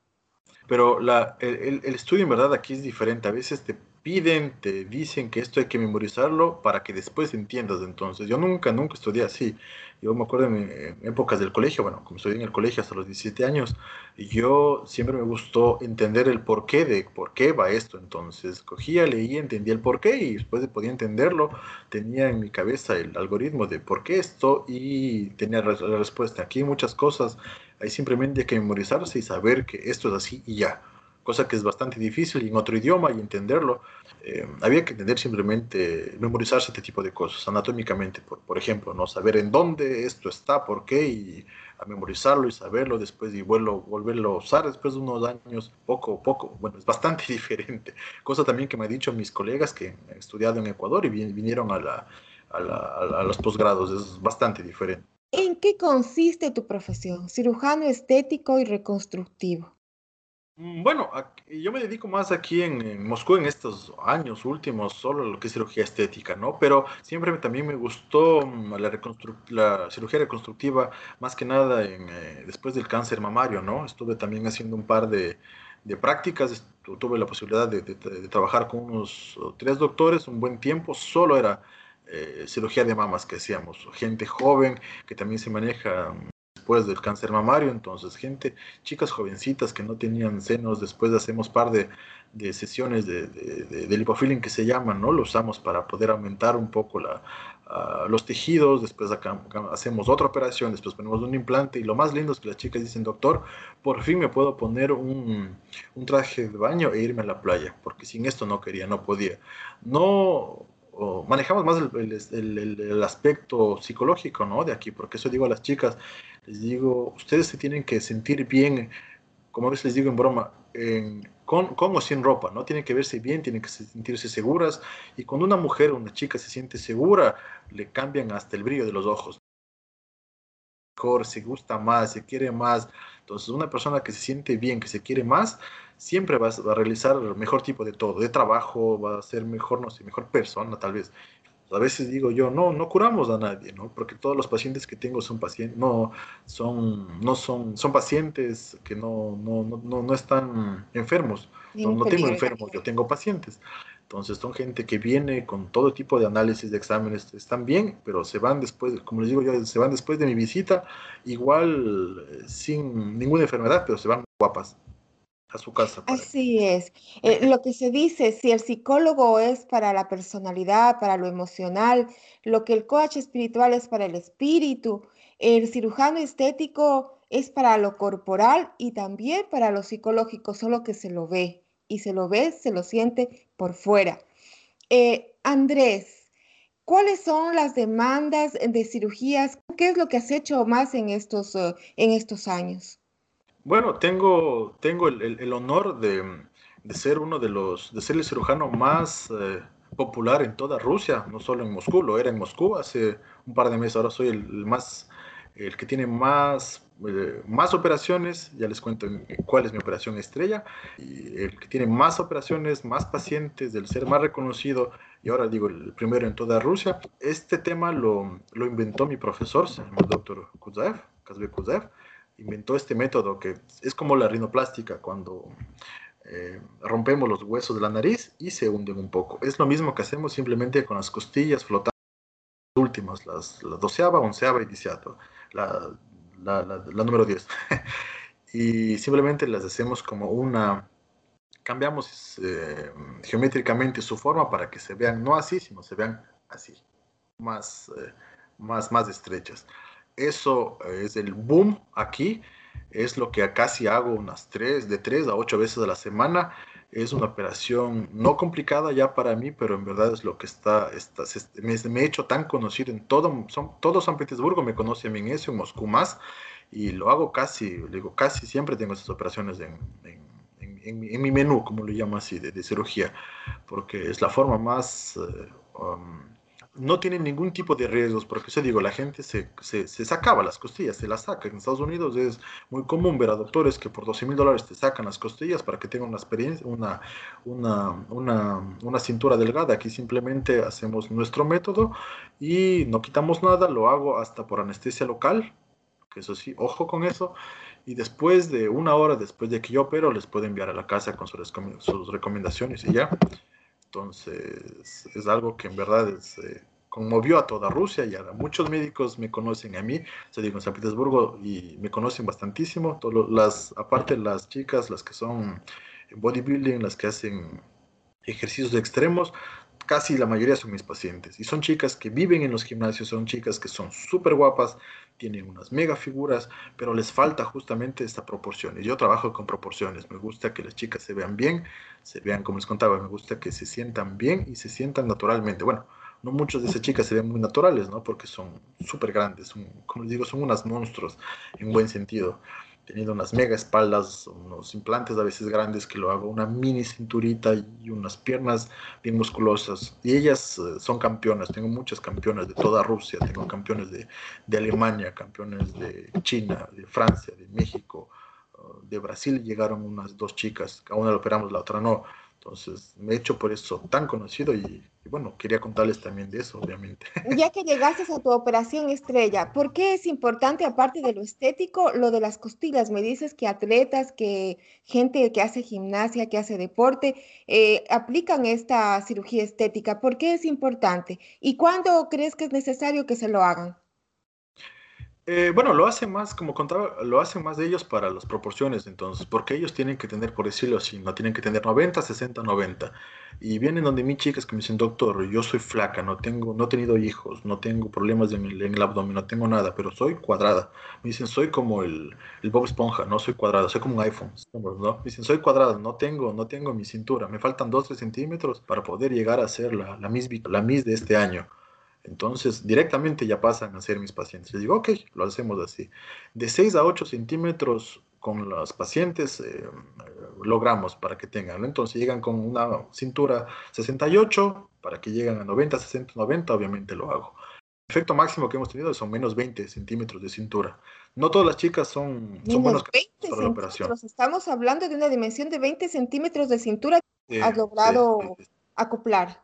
Pero el, estudio en verdad aquí es diferente. A veces te piden, te dicen que esto hay que memorizarlo para que después entiendas. Entonces, yo nunca, nunca estudié así. Yo me acuerdo en, épocas del colegio, bueno, como estudié en el colegio hasta los 17 años, yo siempre me gustó entender el porqué de por qué va esto. Entonces, cogía, leía, entendía el porqué y después de podía entenderlo, tenía en mi cabeza el algoritmo de por qué esto y tenía la respuesta. Aquí hay muchas cosas, hay simplemente que memorizarse y saber que esto es así y ya cosa que es bastante difícil en otro idioma y entenderlo. Eh, había que entender simplemente, memorizarse este tipo de cosas, anatómicamente, por, por, ejemplo, ¿no? saber en dónde esto está, por qué, y a memorizarlo y saberlo después y vuelvo, volverlo a usar después de unos años, poco a poco, bueno, es bastante *laughs* diferente. Cosa también que me han dicho mis colegas que han estudiado en Ecuador y vinieron a, a, la, a los posgrados, es bastante diferente. ¿En qué consiste tu profesión? Cirujano estético y reconstructivo. Mm, bueno, yo me dedico más aquí en, Moscú en estos años últimos solo lo que es cirugía estética, ¿no? Pero siempre también me gustó mm, la, cirugía reconstructiva, más que nada eh, después del cáncer mamario, ¿no? Estuve también haciendo un par de, de prácticas, tuve la posibilidad de, trabajar con unos tres doctores un buen tiempo, solo era eh, cirugía de mamas que hacíamos, gente joven que también se maneja mm, después del cáncer mamario, entonces gente, chicas jovencitas que no tenían senos, después hacemos par de, sesiones de, lipofilling que se llaman, ¿no? Lo usamos para poder aumentar un poco los tejidos, después hacemos otra operación, después ponemos un implante y lo más lindo es que las chicas dicen, doctor, por fin me puedo poner un traje de baño e irme a la playa, porque sin esto no quería, no podía. No manejamos más el, el, el, aspecto psicológico, ¿no? De aquí, porque eso digo a las chicas, les digo, ustedes se tienen que sentir bien, como a veces les digo en broma, con, con, o sin ropa, ¿no? Tienen que verse bien, tienen que sentirse seguras, y cuando una mujer o una chica se siente segura, le cambian hasta el brillo de los ojos. Mejor, se gusta más, se quiere más. Entonces, una persona que se siente bien, que se quiere más, siempre va a realizar el mejor tipo de todo, de trabajo, va a ser mejor, no sé, mejor persona tal vez. A veces digo yo, no, no curamos a nadie, ¿no? Porque todos los pacientes que tengo son pacientes, no, son, no son, son pacientes que no, no, no, no están enfermos. No, no tengo enfermos, yo tengo pacientes. Entonces son gente que viene con todo tipo de análisis, de exámenes, están bien, pero se van después, como les digo yo, se van después de mi visita, igual eh, sin ninguna enfermedad, pero se van guapas a su casa. Así es. Eh, lo que se dice, si el psicólogo es para la personalidad, para lo emocional, lo que el coach espiritual es para el espíritu, el cirujano estético es para lo corporal y también para lo psicológico, solo que se lo ve y se lo ve, se lo siente por fuera. Eh, Andrés, ¿cuáles son las demandas de cirugías? ¿Qué es lo que has hecho más en estos, eh, en estos años? Bueno, tengo, tengo el, honor de, de, ser uno de los, de ser el cirujano más eh, popular en toda Rusia, no solo en Moscú, lo era en Moscú hace un par de meses, ahora soy el, más, el que tiene más, eh, más operaciones, ya les cuento cuál es mi operación estrella, y el que tiene más operaciones, más pacientes, del ser más reconocido, y ahora digo el primero en toda Rusia. Este tema lo, lo inventó mi profesor, el doctor Kuzaev, Kazbe Kuzaev, inventó este método que es como la rinoplástica cuando eh, rompemos los huesos de la nariz y se hunden un poco. Es lo mismo que hacemos simplemente con las costillas flotando últimas, las, la doceava, onceava y diciato, la, la, número 10. *laughs* y simplemente las hacemos como una, cambiamos eh, geométricamente su forma para que se vean no así, sino se vean así, más, eh, más, más estrechas. Eso es el boom aquí. Es lo que casi hago unas tres, de tres a ocho veces a la semana. Es una operación no complicada ya para mí, pero en verdad es lo que está, está me, me, he hecho tan conocido en todo, son, todo San Petersburgo, me conoce a mí en eso, en Moscú más, y lo hago casi, digo, casi siempre tengo esas operaciones en, en, en, mi menú, como lo llamo así, de, de, cirugía, porque es la forma más... Uh, um, no tienen ningún tipo de riesgos, porque eso digo, la gente se, se, sacaba las costillas, se las saca. En Estados Unidos es muy común ver a doctores que por 12 mil dólares te sacan las costillas para que tengan una una, cintura delgada. Aquí simplemente hacemos nuestro método y no quitamos nada, lo hago hasta por anestesia local, que eso sí, ojo con eso. Y después de una hora después de que yo opero, les puedo enviar a la casa con sus recomendaciones y ya Entonces, es algo que en verdad eh, conmovió a toda Rusia y a muchos médicos me conocen a mí, se digo en San Petersburgo y me conocen bastantísimo. las, aparte las chicas, las que son bodybuilding, las que hacen ejercicios extremos, casi la mayoría son mis pacientes. Y son chicas que viven en los gimnasios, son chicas que son súper guapas, tienen unas mega figuras, pero les falta justamente esta proporción. Y yo trabajo con proporciones. Me gusta que las chicas se vean bien, se vean como les contaba, me gusta que se sientan bien y se sientan naturalmente. Bueno, no muchas de esas chicas se ven muy naturales, ¿no? Porque son súper grandes, como les digo, son unas monstruos en buen sentido teniendo unas mega espaldas, unos implantes a veces grandes que lo hago, una mini cinturita y unas piernas bien musculosas. Y ellas eh, son campeonas, tengo muchas campeonas de toda Rusia, tengo campeones de, de Alemania, campeones de China, de Francia, de México, uh, de Brasil llegaron unas dos chicas, a una la operamos, la otra no. Entonces me he hecho por eso tan conocido y, bueno, quería contarles también de eso, obviamente. *laughs* Ya que llegaste a tu operación estrella, ¿por qué es importante, aparte de lo estético, lo de las costillas? Me dices que atletas, que gente que hace gimnasia, que hace deporte, eh, aplican esta cirugía estética. ¿Por qué es importante? ¿Y cuándo crees que es necesario que se lo hagan? Eh, bueno, lo hacen más, como contaba, lo hacen más de ellos para las proporciones, entonces, porque ellos tienen que tener, por decirlo así, no tienen que tener 90, 60, 90. Y vienen donde mis chicas que me dicen, doctor, yo soy flaca, no tengo, no he tenido hijos, no tengo problemas en el, abdomen, no tengo nada, pero soy cuadrada. Me dicen, soy como el, el Bob Esponja, no soy cuadrada, soy como un iPhone. ¿no? Me dicen, soy cuadrada, no tengo, no tengo mi cintura, me faltan 2, 3 centímetros para poder llegar a ser la, la, miss, la miss de este año. Entonces, directamente ya pasan a ser mis pacientes. Les digo, ok, lo hacemos así. De 6 a 8 centímetros con los pacientes eh, logramos para que tengan. Entonces, llegan con una cintura 68, para que lleguen a 90, 60, 90, obviamente lo hago. El efecto máximo que hemos tenido son menos 20 centímetros de cintura. No todas las chicas son, son buenos 20 para la operación. Estamos hablando de una dimensión de 20 centímetros de cintura que has logrado acoplar.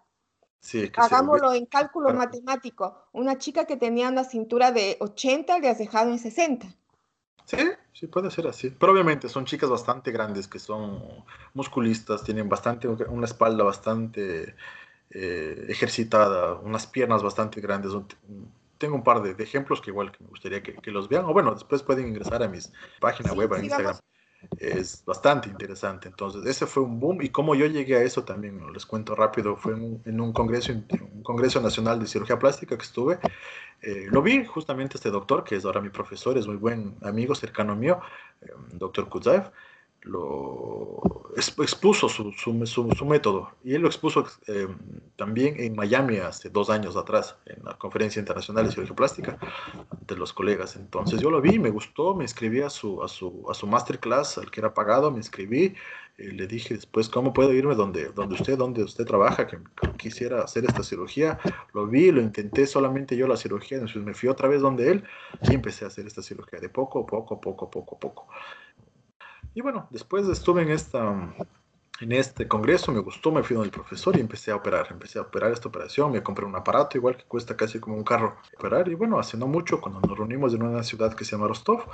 Hagámoslo en cálculo matemático. Una chica que tenía una cintura de 80 le has dejado en 60. Sí, sí, puede ser así. Pero obviamente son chicas bastante grandes que son musculistas, tienen bastante, una espalda bastante eh, ejercitada, unas piernas bastante grandes. Tengo un par de, ejemplos que igual que me gustaría que, los vean. O bueno, después pueden ingresar a mis páginas web, a Instagram es bastante interesante. Entonces, ese fue un boom y como yo llegué a eso también, les cuento rápido, fue en un, congreso, un congreso nacional de cirugía plástica que estuve. Eh, lo vi justamente este doctor, que es ahora mi profesor, es muy buen amigo cercano mío, eh, doctor Kudzaev lo expuso su, su, su, método. Y él lo expuso eh, también en Miami hace dos años atrás en la conferencia internacional de cirugía plástica ante los colegas. Entonces yo lo vi me gustó me inscribí a su a su a su masterclass al que era pagado me inscribí eh, le dije después cómo puedo irme donde donde usted donde usted trabaja que, quisiera hacer esta cirugía lo vi lo intenté solamente yo la cirugía entonces me fui otra vez donde él y empecé a hacer esta cirugía de poco poco poco poco poco y bueno, después estuve en esta en este congreso, me gustó, me fui con el profesor y empecé a operar. Empecé a operar esta operación, me compré un aparato igual que cuesta casi como un carro operar. Y bueno, hace no mucho, cuando nos reunimos en una ciudad que se llama Rostov,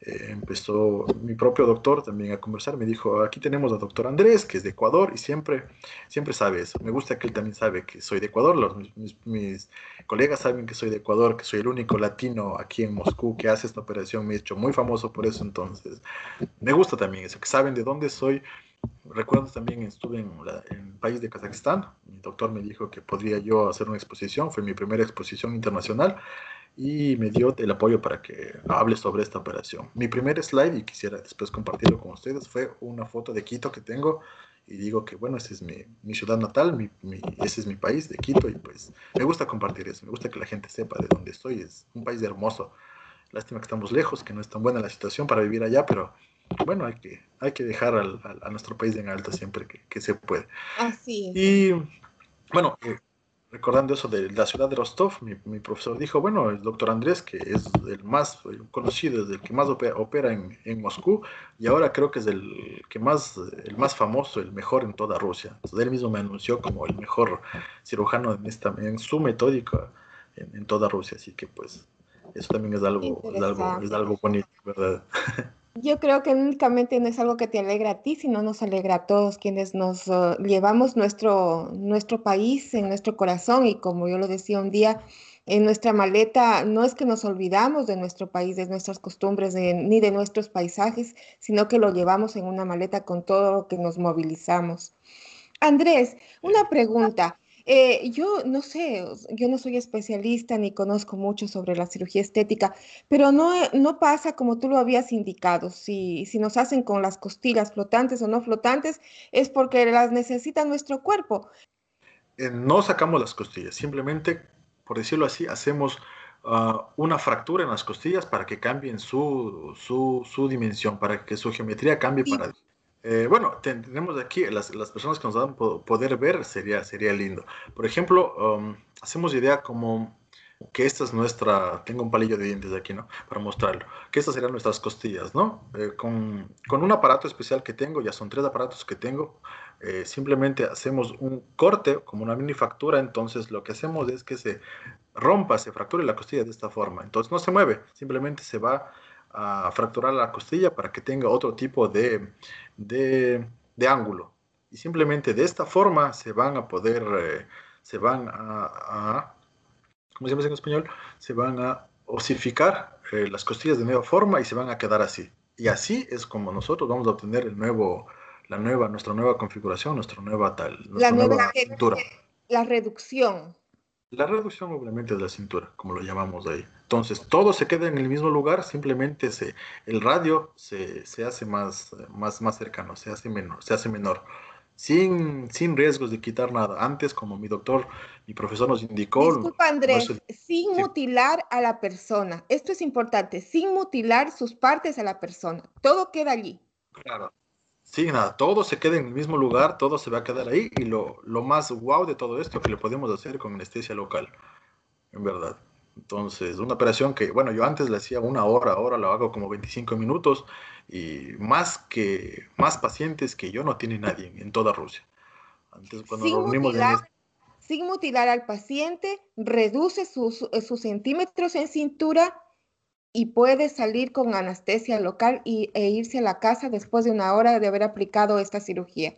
eh, empezó mi propio doctor también a conversar. Me dijo, aquí tenemos al doctor Andrés, que es de Ecuador, y siempre, siempre sabe eso. Me gusta que él también sabe que soy de Ecuador. Los, mis, mis, colegas saben que soy de Ecuador, que soy el único latino aquí en Moscú que hace esta operación. Me he hecho muy famoso por eso, entonces me gusta también eso, que saben de dónde soy Recuerdo también estuve en, el país de Kazajistán. Mi doctor me dijo que podría yo hacer una exposición. Fue mi primera exposición internacional y me dio el apoyo para que hable sobre esta operación. Mi primer slide, y quisiera después compartirlo con ustedes, fue una foto de Quito que tengo y digo que, bueno, esta es mi, mi ciudad natal, mi, ese es mi país de Quito y pues me gusta compartir eso, me gusta que la gente sepa de dónde estoy. Es un país hermoso. Lástima que estamos lejos, que no es tan buena la situación para vivir allá, pero bueno, hay que, hay que dejar al, a nuestro país en alto siempre que, que, se puede. Así es. Y bueno, eh, recordando eso de la ciudad de Rostov, mi, mi, profesor dijo, bueno, el doctor Andrés, que es el más conocido, es el que más opera, en, en, Moscú, y ahora creo que es el que más, el más famoso, el mejor en toda Rusia. Entonces, él mismo me anunció como el mejor cirujano en, esta, en su metódica en, en toda Rusia, así que pues eso también es algo, es algo, es algo bonito, ¿verdad? *laughs* Yo creo que únicamente no es algo que te alegra a ti, sino nos alegra a todos quienes nos uh, llevamos nuestro, nuestro país en nuestro corazón y como yo lo decía un día, en nuestra maleta no es que nos olvidamos de nuestro país, de nuestras costumbres, ni de nuestros paisajes, sino que lo llevamos en una maleta con todo lo que nos movilizamos. Andrés, una pregunta. Eh, yo no sé, yo no soy especialista ni conozco mucho sobre la cirugía estética, pero no, eh, no pasa como tú lo habías indicado. Si, si nos hacen con las costillas flotantes o no flotantes, es porque las necesita nuestro cuerpo. Eh, no sacamos las costillas, simplemente, por decirlo así, hacemos ah, una fractura en las costillas para que cambien su, su, su dimensión, para que su geometría cambie para eh, bueno, tenemos aquí las, las, personas que nos dan poder ver, sería, sería lindo. Por ejemplo, um, hacemos idea como que esta es nuestra, tengo un palillo de dientes aquí, ¿no? Para mostrarlo, que estas serían nuestras costillas, ¿no? Eh, con, con, un aparato especial que tengo, ya son tres aparatos que tengo, eh, simplemente hacemos un corte, como una mini factura, entonces lo que hacemos es que se rompa, se fracture la costilla de esta forma, entonces no se mueve, simplemente se va a fracturar la costilla para que tenga otro tipo de, de, de ángulo. Y simplemente de esta forma se van a poder, eh, se van a, a, ¿cómo se llama en español? Se van a osificar eh, las costillas de nueva forma y se van a quedar así. Y así es como nosotros vamos a obtener el nuevo, la nueva, nuestra nueva configuración, nuestra nueva tal, nuestra la nueva, cintura. La reducción. La reducción obviamente de la cintura, como lo llamamos ahí. Entonces, todo se queda en el mismo lugar, simplemente se, el radio se, se hace más, más, más cercano, se hace menor, se hace menor. Sin, sin riesgos de quitar nada. Antes, como mi doctor, mi profesor nos indicó... Disculpa, Andrés, sin mutilar a la persona. Esto es importante, sin mutilar sus partes a la persona. Todo queda allí. Claro, Sí, nada, todo se queda en el mismo lugar, todo se va a quedar ahí y lo, lo más guau de todo esto que le podemos hacer con anestesia local, en verdad. Entonces, una operación que, bueno, yo antes la hacía una hora, ahora lo hago como 25 minutos y más que, más pacientes que yo no tiene nadie en, toda Rusia. Antes, cuando sin, mutilar, sin mutilar al paciente, reduce sus, sus centímetros en cintura y puede salir con anestesia local y, e irse a la casa después de una hora de haber aplicado esta cirugía.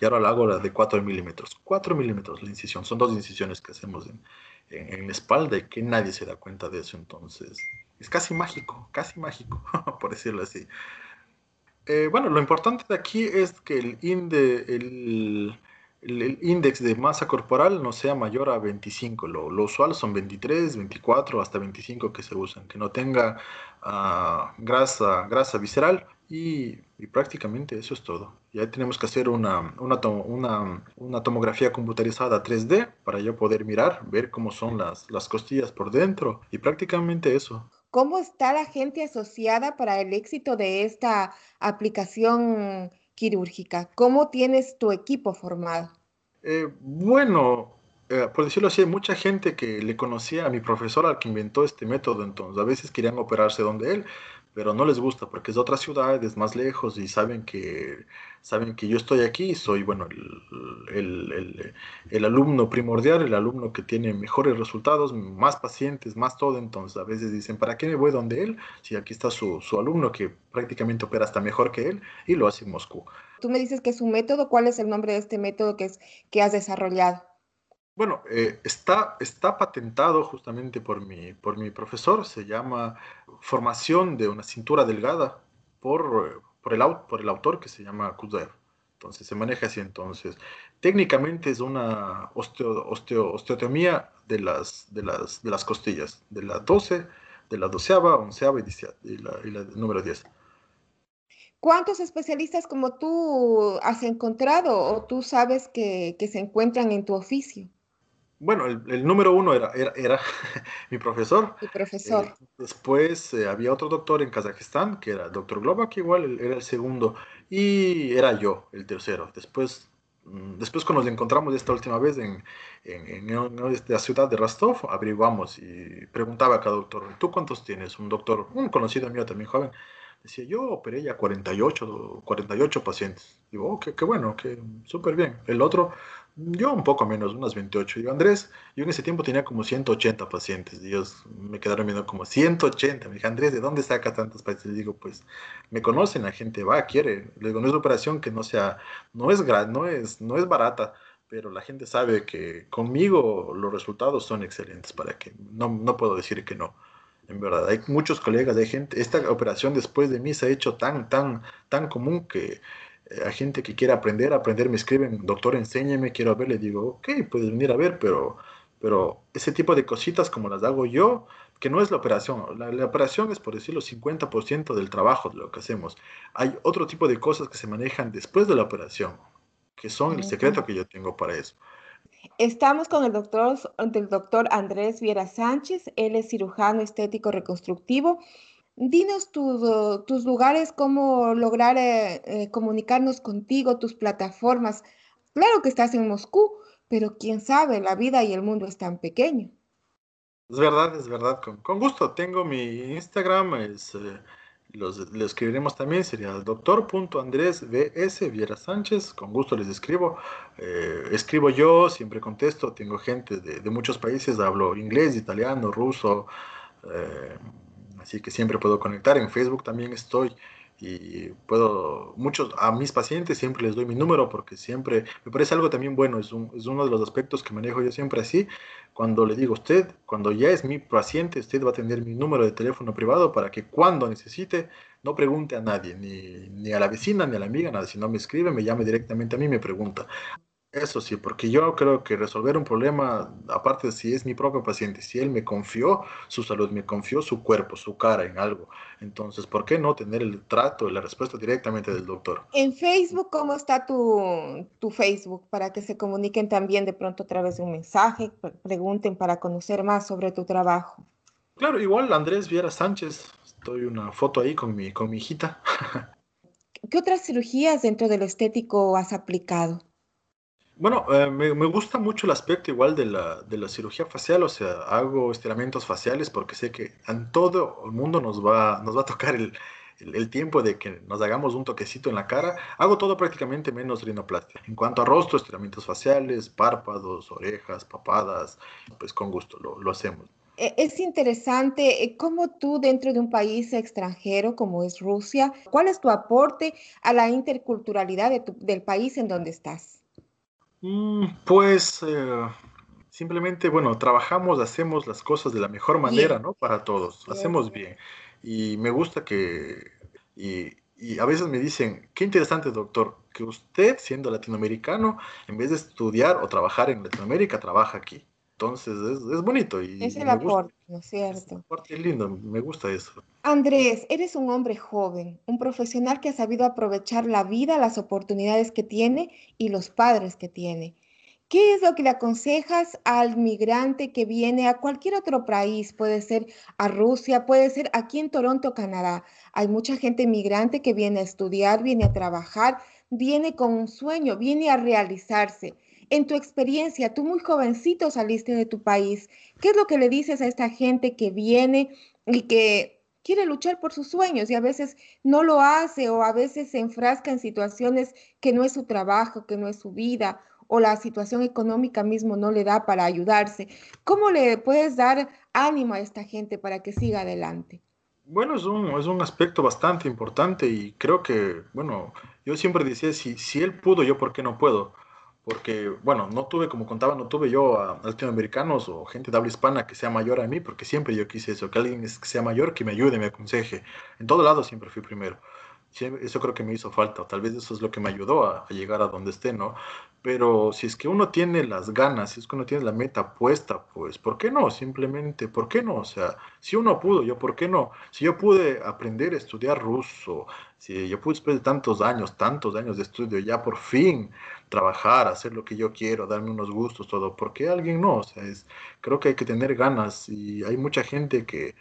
Y ahora la hago la de 4 milímetros. 4 milímetros la incisión. Son dos incisiones que hacemos en, en, la espalda y que nadie se da cuenta de eso. Entonces, es casi mágico, casi mágico, *laughs* por decirlo así. Eh, bueno, lo importante de aquí es que el, inde, el, el, índice de masa corporal no sea mayor a 25. Lo, usual son 23, 24, hasta 25 que se usan. Que no tenga uh, grasa, grasa visceral y, prácticamente eso es todo. Ya tenemos que hacer una, una, una, una, tomografía computarizada 3D para yo poder mirar, ver cómo son las, las costillas por dentro y prácticamente eso. ¿Cómo está la gente asociada para el éxito de esta aplicación quirúrgica? ¿Cómo tienes tu equipo formado? Eh, bueno, eh, por decirlo así, mucha gente que le conocía a mi profesor al que inventó este método, entonces a veces querían operarse donde él, pero no les gusta porque es de otra ciudad, es más lejos y saben que, saben que yo estoy aquí soy, bueno, el, el, el, el, alumno primordial, el alumno que tiene mejores resultados, más pacientes, más todo, entonces a veces dicen, ¿para qué me voy donde él? Si aquí está su, su alumno que prácticamente opera hasta mejor que él y lo hace en Moscú. Tú me dices que es un método, ¿cuál es el nombre de este método que, es, que has desarrollado? Bueno, eh, está, está patentado justamente por mi, por mi profesor, se llama Formación de una cintura delgada por, por, el, por el autor que se llama Kuzev. Entonces se maneja así. Entonces, técnicamente es una osteo, osteo, osteotomía de las, de, las, de las costillas, de la 12, de la doceava, onceava y, la, y la número 10. ¿Cuántos especialistas como tú has encontrado o tú sabes que, se encuentran en tu oficio? Bueno, el, número uno era, era, *laughs* mi profesor. Mi profesor. Eh, después eh, había otro doctor en Kazajistán, que era el doctor Globak, igual era el segundo. Y era yo, el tercero. Después, mm, después cuando nos encontramos esta última vez en, en, en, la ciudad de Rostov, averiguamos y preguntaba a cada doctor, ¿tú cuántos tienes? Un doctor, un conocido mío también joven, Decía, yo operé ya 48, 48 pacientes. Digo, oh, qué, bueno, que súper bien. El otro, Yo un poco menos, unas 28. Yo, Andrés, yo en ese tiempo tenía como 180 pacientes. Ellos me quedaron viendo como 180. Me dije, Andrés, ¿de dónde sacas tantos pacientes? Digo, pues, me conocen, la gente va, quiere. Le digo, no es una operación que no sea, no es, no es, no es barata, pero la gente sabe que conmigo los resultados son excelentes para que, no, no puedo decir que no. En verdad, hay muchos colegas, hay gente, esta operación después de mí se ha hecho tan, tan, tan común que a gente que quiere aprender, aprender me escriben, doctor, enséñeme, quiero ver, le digo, ok, puedes venir a ver, pero, pero ese tipo de cositas como las hago yo, que no es la operación, la, operación es por decirlo 50% del trabajo de lo que hacemos. Hay otro tipo de cosas que se manejan después de la operación, que son el secreto que yo tengo para eso. Estamos con el doctor, el doctor Andrés Viera Sánchez, él es cirujano estético reconstructivo Dinos tus lugares, cómo lograr eh, eh, comunicarnos contigo, tus plataformas. Claro que estás en Moscú, pero quién sabe, la vida y el mundo es tan pequeño. Es verdad, es verdad. Con, gusto. Tengo mi Instagram, es, eh, los, le escribiremos también, sería doctor.andrésbs Viera Sánchez. Con gusto les escribo. escribo yo, siempre contesto. Tengo gente de muchos países, hablo inglés, italiano, ruso así que siempre puedo conectar. En Facebook también estoy y puedo, muchos, a mis pacientes siempre les doy mi número porque siempre me parece algo también bueno, es, es uno de los aspectos que manejo yo siempre así. Cuando le digo a usted, cuando ya es mi paciente, usted va a tener mi número de teléfono privado para que cuando necesite no pregunte a nadie, ni, ni a la vecina, ni a la amiga, nada, si no me escribe, me llame directamente a mí, me pregunta. Eso sí, porque yo creo que resolver un problema, aparte de si es mi propio paciente, si él me confió su salud, me confió su cuerpo, su cara en algo, entonces, ¿por qué no tener el trato y la respuesta directamente del doctor? En Facebook, ¿cómo está tu, tu Facebook? Para que se comuniquen también de pronto a través de un mensaje, pregunten para conocer más sobre tu trabajo. Claro, igual Andrés Viera Sánchez, estoy una foto ahí con mi, con mi hijita. *laughs* ¿Qué otras cirugías dentro de lo estético has aplicado? Bueno, eh, me, gusta mucho el aspecto igual de la, de la, cirugía facial, o sea, hago estiramientos faciales porque sé que en todo el mundo nos va, nos va a tocar el, el, tiempo de que nos hagamos un toquecito en la cara. Hago todo prácticamente menos rinoplastia. En cuanto a rostro, estiramientos faciales, párpados, orejas, papadas, pues con gusto lo, lo hacemos. E, es interesante eh, cómo tú dentro de un país extranjero como es Rusia, ¿cuál es tu aporte a la interculturalidad de tu, del país en donde estás? Mm, pues eh, simplemente, bueno, trabajamos, hacemos las cosas de la mejor manera, ¿no? Para todos, hacemos bien. Y me gusta que, y, y a veces me dicen, qué interesante, doctor, que usted, siendo latinoamericano, en vez de estudiar o trabajar en Latinoamérica, trabaja aquí. Entonces es, bonito. Y es el aporte, ¿no es cierto? Es aporte lindo, me gusta eso. Andrés, eres un hombre joven, un profesional que ha sabido aprovechar la vida, las oportunidades que tiene y los padres que tiene. ¿Qué es lo que le aconsejas al migrante que viene a cualquier otro país? Puede ser a Rusia, puede ser aquí en Toronto, Canadá. Hay mucha gente migrante que viene a estudiar, viene a trabajar, viene con un sueño, viene a realizarse en tu experiencia, tú muy jovencito saliste de tu país, ¿qué es lo que le dices a esta gente que viene y que quiere luchar por sus sueños y a veces no lo hace o a veces se enfrasca en situaciones que no es su trabajo, que no es su vida o la situación económica mismo no le da para ayudarse? ¿Cómo le puedes dar ánimo a esta gente para que siga adelante? Bueno, es un, es un aspecto bastante importante y creo que, bueno, yo siempre decía, si, si él pudo, yo por qué no puedo porque, bueno, no tuve, como contaba, no tuve yo a latinoamericanos o gente de habla hispana que sea mayor a mí, porque siempre yo quise eso, que alguien que sea mayor, que me ayude, me aconseje. En todo lado siempre fui primero. Eso creo que me hizo falta, tal vez eso es lo que me ayudó a, llegar a donde esté, ¿no? Pero si es que uno tiene las ganas, si es que uno tiene la meta puesta, pues, ¿por qué no? Simplemente, ¿por qué no? O sea, si uno pudo, yo, ¿por qué no? Si yo pude aprender a estudiar ruso, si yo pude después de tantos años, tantos años de estudio, ya por fin trabajar, hacer lo que yo quiero, darme unos gustos, todo, ¿por qué alguien no? O sea, es, creo que hay que tener ganas. Y hay mucha gente que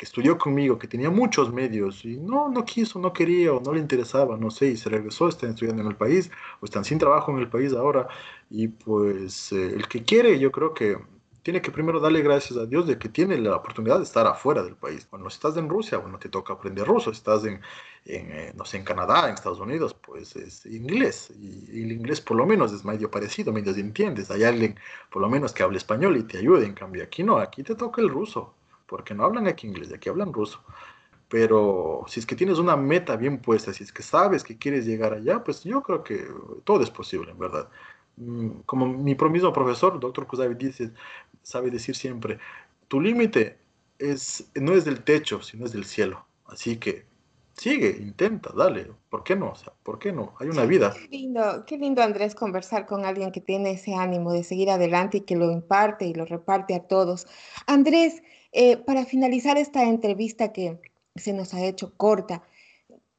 que estudió conmigo, que tenía muchos medios y no, no quiso, no quería o no le interesaba, no sé, y se regresó, están estudiando en el país o están sin trabajo en el país ahora. Y pues eh, el que quiere yo creo que tiene que primero darle gracias a Dios de que tiene la oportunidad de estar afuera del país. Cuando estás en Rusia, bueno, te toca aprender ruso, estás en, en eh, no sé, en Canadá, en Estados Unidos, pues es inglés. Y, el inglés por lo menos es medio parecido, medio entiendes. Hay alguien por lo menos que hable español y te ayude. En cambio, aquí no, aquí te toca el ruso, porque no hablan aquí inglés, aquí hablan ruso. Pero si es que tienes una meta bien puesta, si es que sabes que quieres llegar allá, pues yo creo que todo es posible, en verdad. Mm, como mi mismo profesor, doctor Kuzavi, dice, sabe decir siempre, tu límite es, no es del techo, sino es del cielo. Así que sigue, intenta, dale. ¿Por qué no? O sea, ¿por qué no? Hay una vida. Qué lindo, qué lindo, Andrés, conversar con alguien que tiene ese ánimo de seguir adelante y que lo imparte y lo reparte a todos. Andrés, eh, para finalizar esta entrevista que se nos ha hecho corta,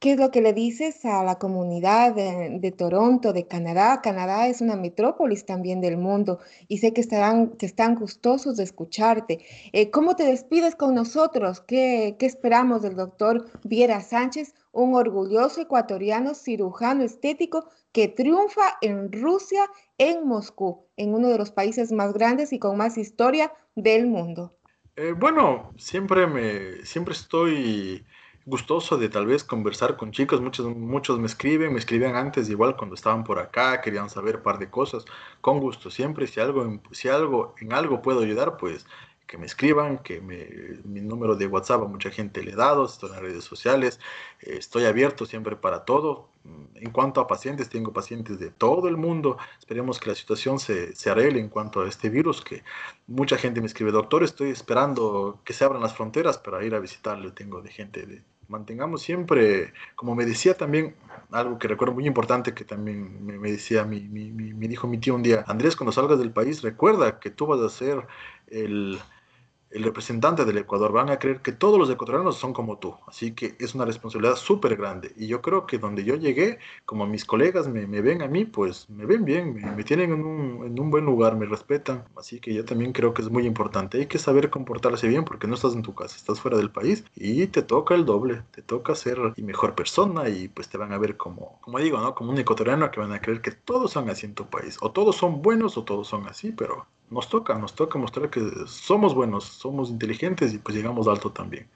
¿Qué es lo que le dices a la comunidad de, Toronto, de Canadá? Canadá es una metrópolis también del mundo y sé que, estarán, que están gustosos de escucharte. Eh, ¿Cómo te despides con nosotros? ¿Qué, ¿Qué esperamos del doctor Viera Sánchez, un orgulloso ecuatoriano cirujano estético que triunfa en Rusia, en Moscú, en uno de los países más grandes y con más historia del mundo? Eh, bueno, siempre, me, siempre estoy gustoso de tal vez conversar con chicos. Muchos, muchos me escriben, me escribían antes igual cuando estaban por acá, querían saber un par de cosas. Con gusto, siempre si algo, si algo, en algo puedo ayudar, pues que me escriban, que mi número de WhatsApp a mucha gente le he dado, estoy en las redes sociales, estoy abierto siempre para todo. En cuanto a pacientes, tengo pacientes de todo el mundo. Esperemos que la situación se, se arregle en cuanto a este virus, que mucha gente me escribe, doctor, estoy esperando que se abran las fronteras para ir a visitarle. Tengo de gente de... Mantengamos siempre, como me decía también, algo que recuerdo muy importante que también me, decía, mi, mi, me dijo mi tío un día, Andrés, cuando salgas del país, recuerda que tú vas a ser el el representante del Ecuador, van a creer que todos los ecuatorianos son como tú. Así que es una responsabilidad súper grande. Y yo creo que donde yo llegué, como mis colegas me, ven a mí, pues me ven bien, me, tienen en un, en un, buen lugar, me respetan. Así que yo también creo que es muy importante. Hay que saber comportarse bien porque no estás en tu casa, estás fuera del país y te toca el doble, te toca ser mejor persona y pues te van a ver como, como digo, ¿no? Como un ecuatoriano que van a creer que todos son así en tu país. O todos son buenos o todos son así, pero nos toca, nos toca mostrar que somos buenos, somos inteligentes y pues llegamos alto también.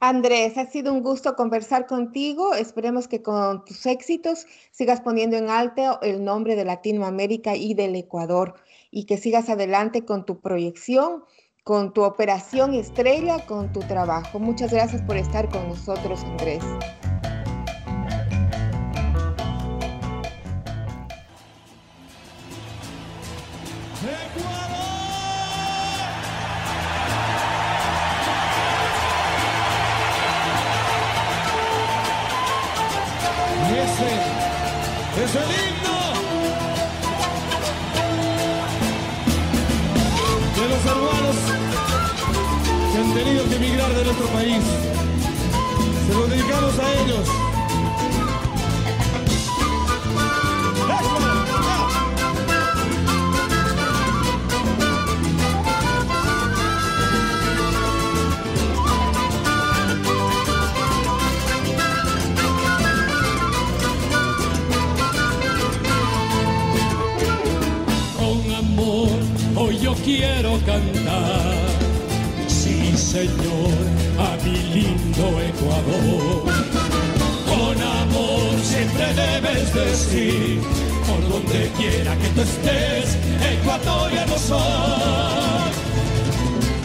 Andrés, ha sido un gusto conversar contigo. Esperemos que con tus éxitos sigas poniendo en alto el nombre de Latinoamérica y del Ecuador y que sigas adelante con tu proyección, con tu operación estrella, con tu trabajo. Muchas gracias por estar con nosotros, Andrés. De nuestro país. Se lo dedicamos a ellos. quiero cantar. Señor, a mi lindo Ecuador. Con amor siempre debes decir, por donde quiera que tú estés, ecuatoriano soy.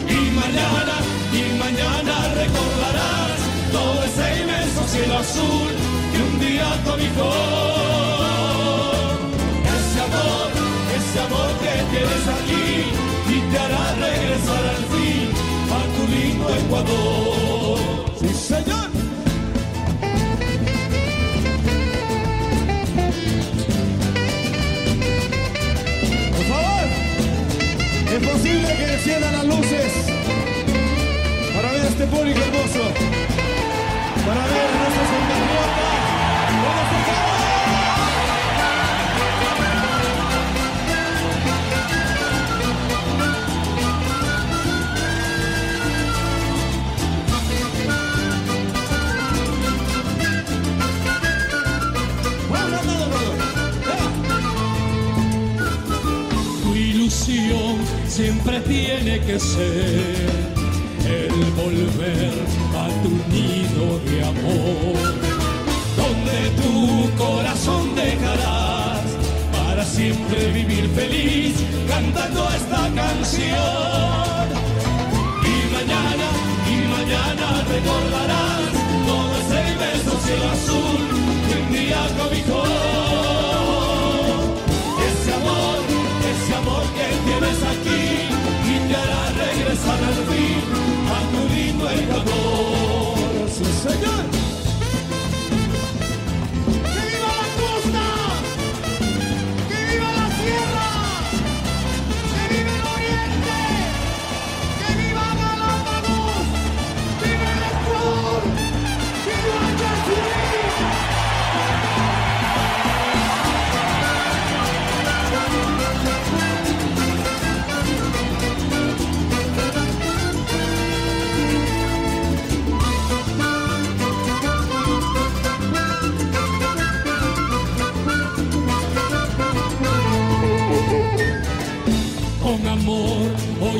Y mañana, y mañana recordarás todo ese inmenso cielo azul que un día cobijó. Ese amor, ese amor que tienes aquí y te hará regresar al fin tu lindo Ecuador. Sí, señor. Por favor, es posible que enciendan las luces para ver a este público hermoso, para ver a nuestros compatriotas. Siempre tiene puede ser el volver a tu nido de amor, donde tu corazón dejarás para siempre vivir feliz cantando esta canción. Y mañana, y mañana recordarás todo ese inmenso cielo azul que un día cobijó. al fin, a tu lindo Ecuador. Sí, señor.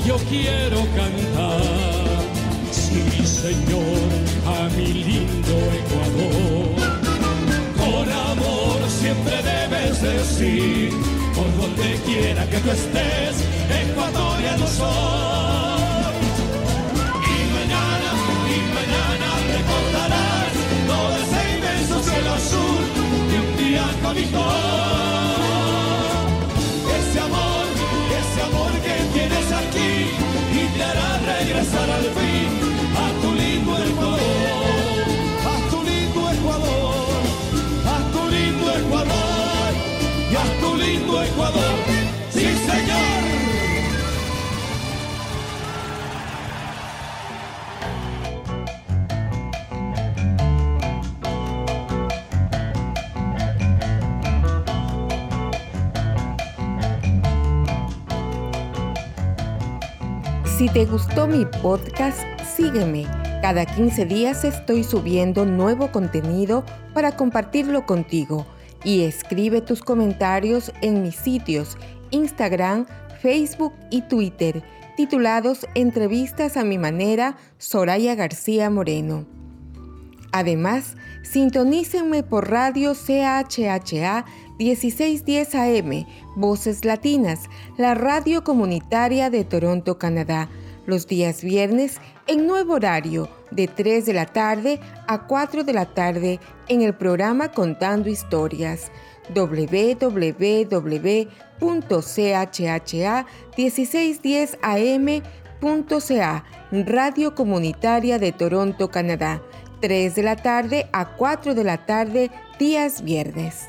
Yo quiero cantar. Sí, Señor, a mi lindo Ecuador. Con amor siempre debes decir, por donde quiera que tú estés, ecuatoriano soy. Y mañana, y mañana recordarás todo ese inmenso cielo azul que un día cobijó. Ecuador, Te gustó mi podcast, sígueme. Cada 15 días estoy subiendo nuevo contenido para compartirlo contigo y escribe tus comentarios en mis sitios Instagram, Facebook y Twitter, titulados Entrevistas a mi manera, Soraya García Moreno. Además, sintonícenme por radio CHHA 1610 AM, Voces Latinas, la radio comunitaria de Toronto, Canadá, los días viernes en nuevo horario de 3 de la tarde a 4 de la tarde en el programa Contando Historias. www.chha1610am.ca, Radio Comunitaria de Toronto, Canadá, 3 de la tarde a 4 de la tarde, días viernes.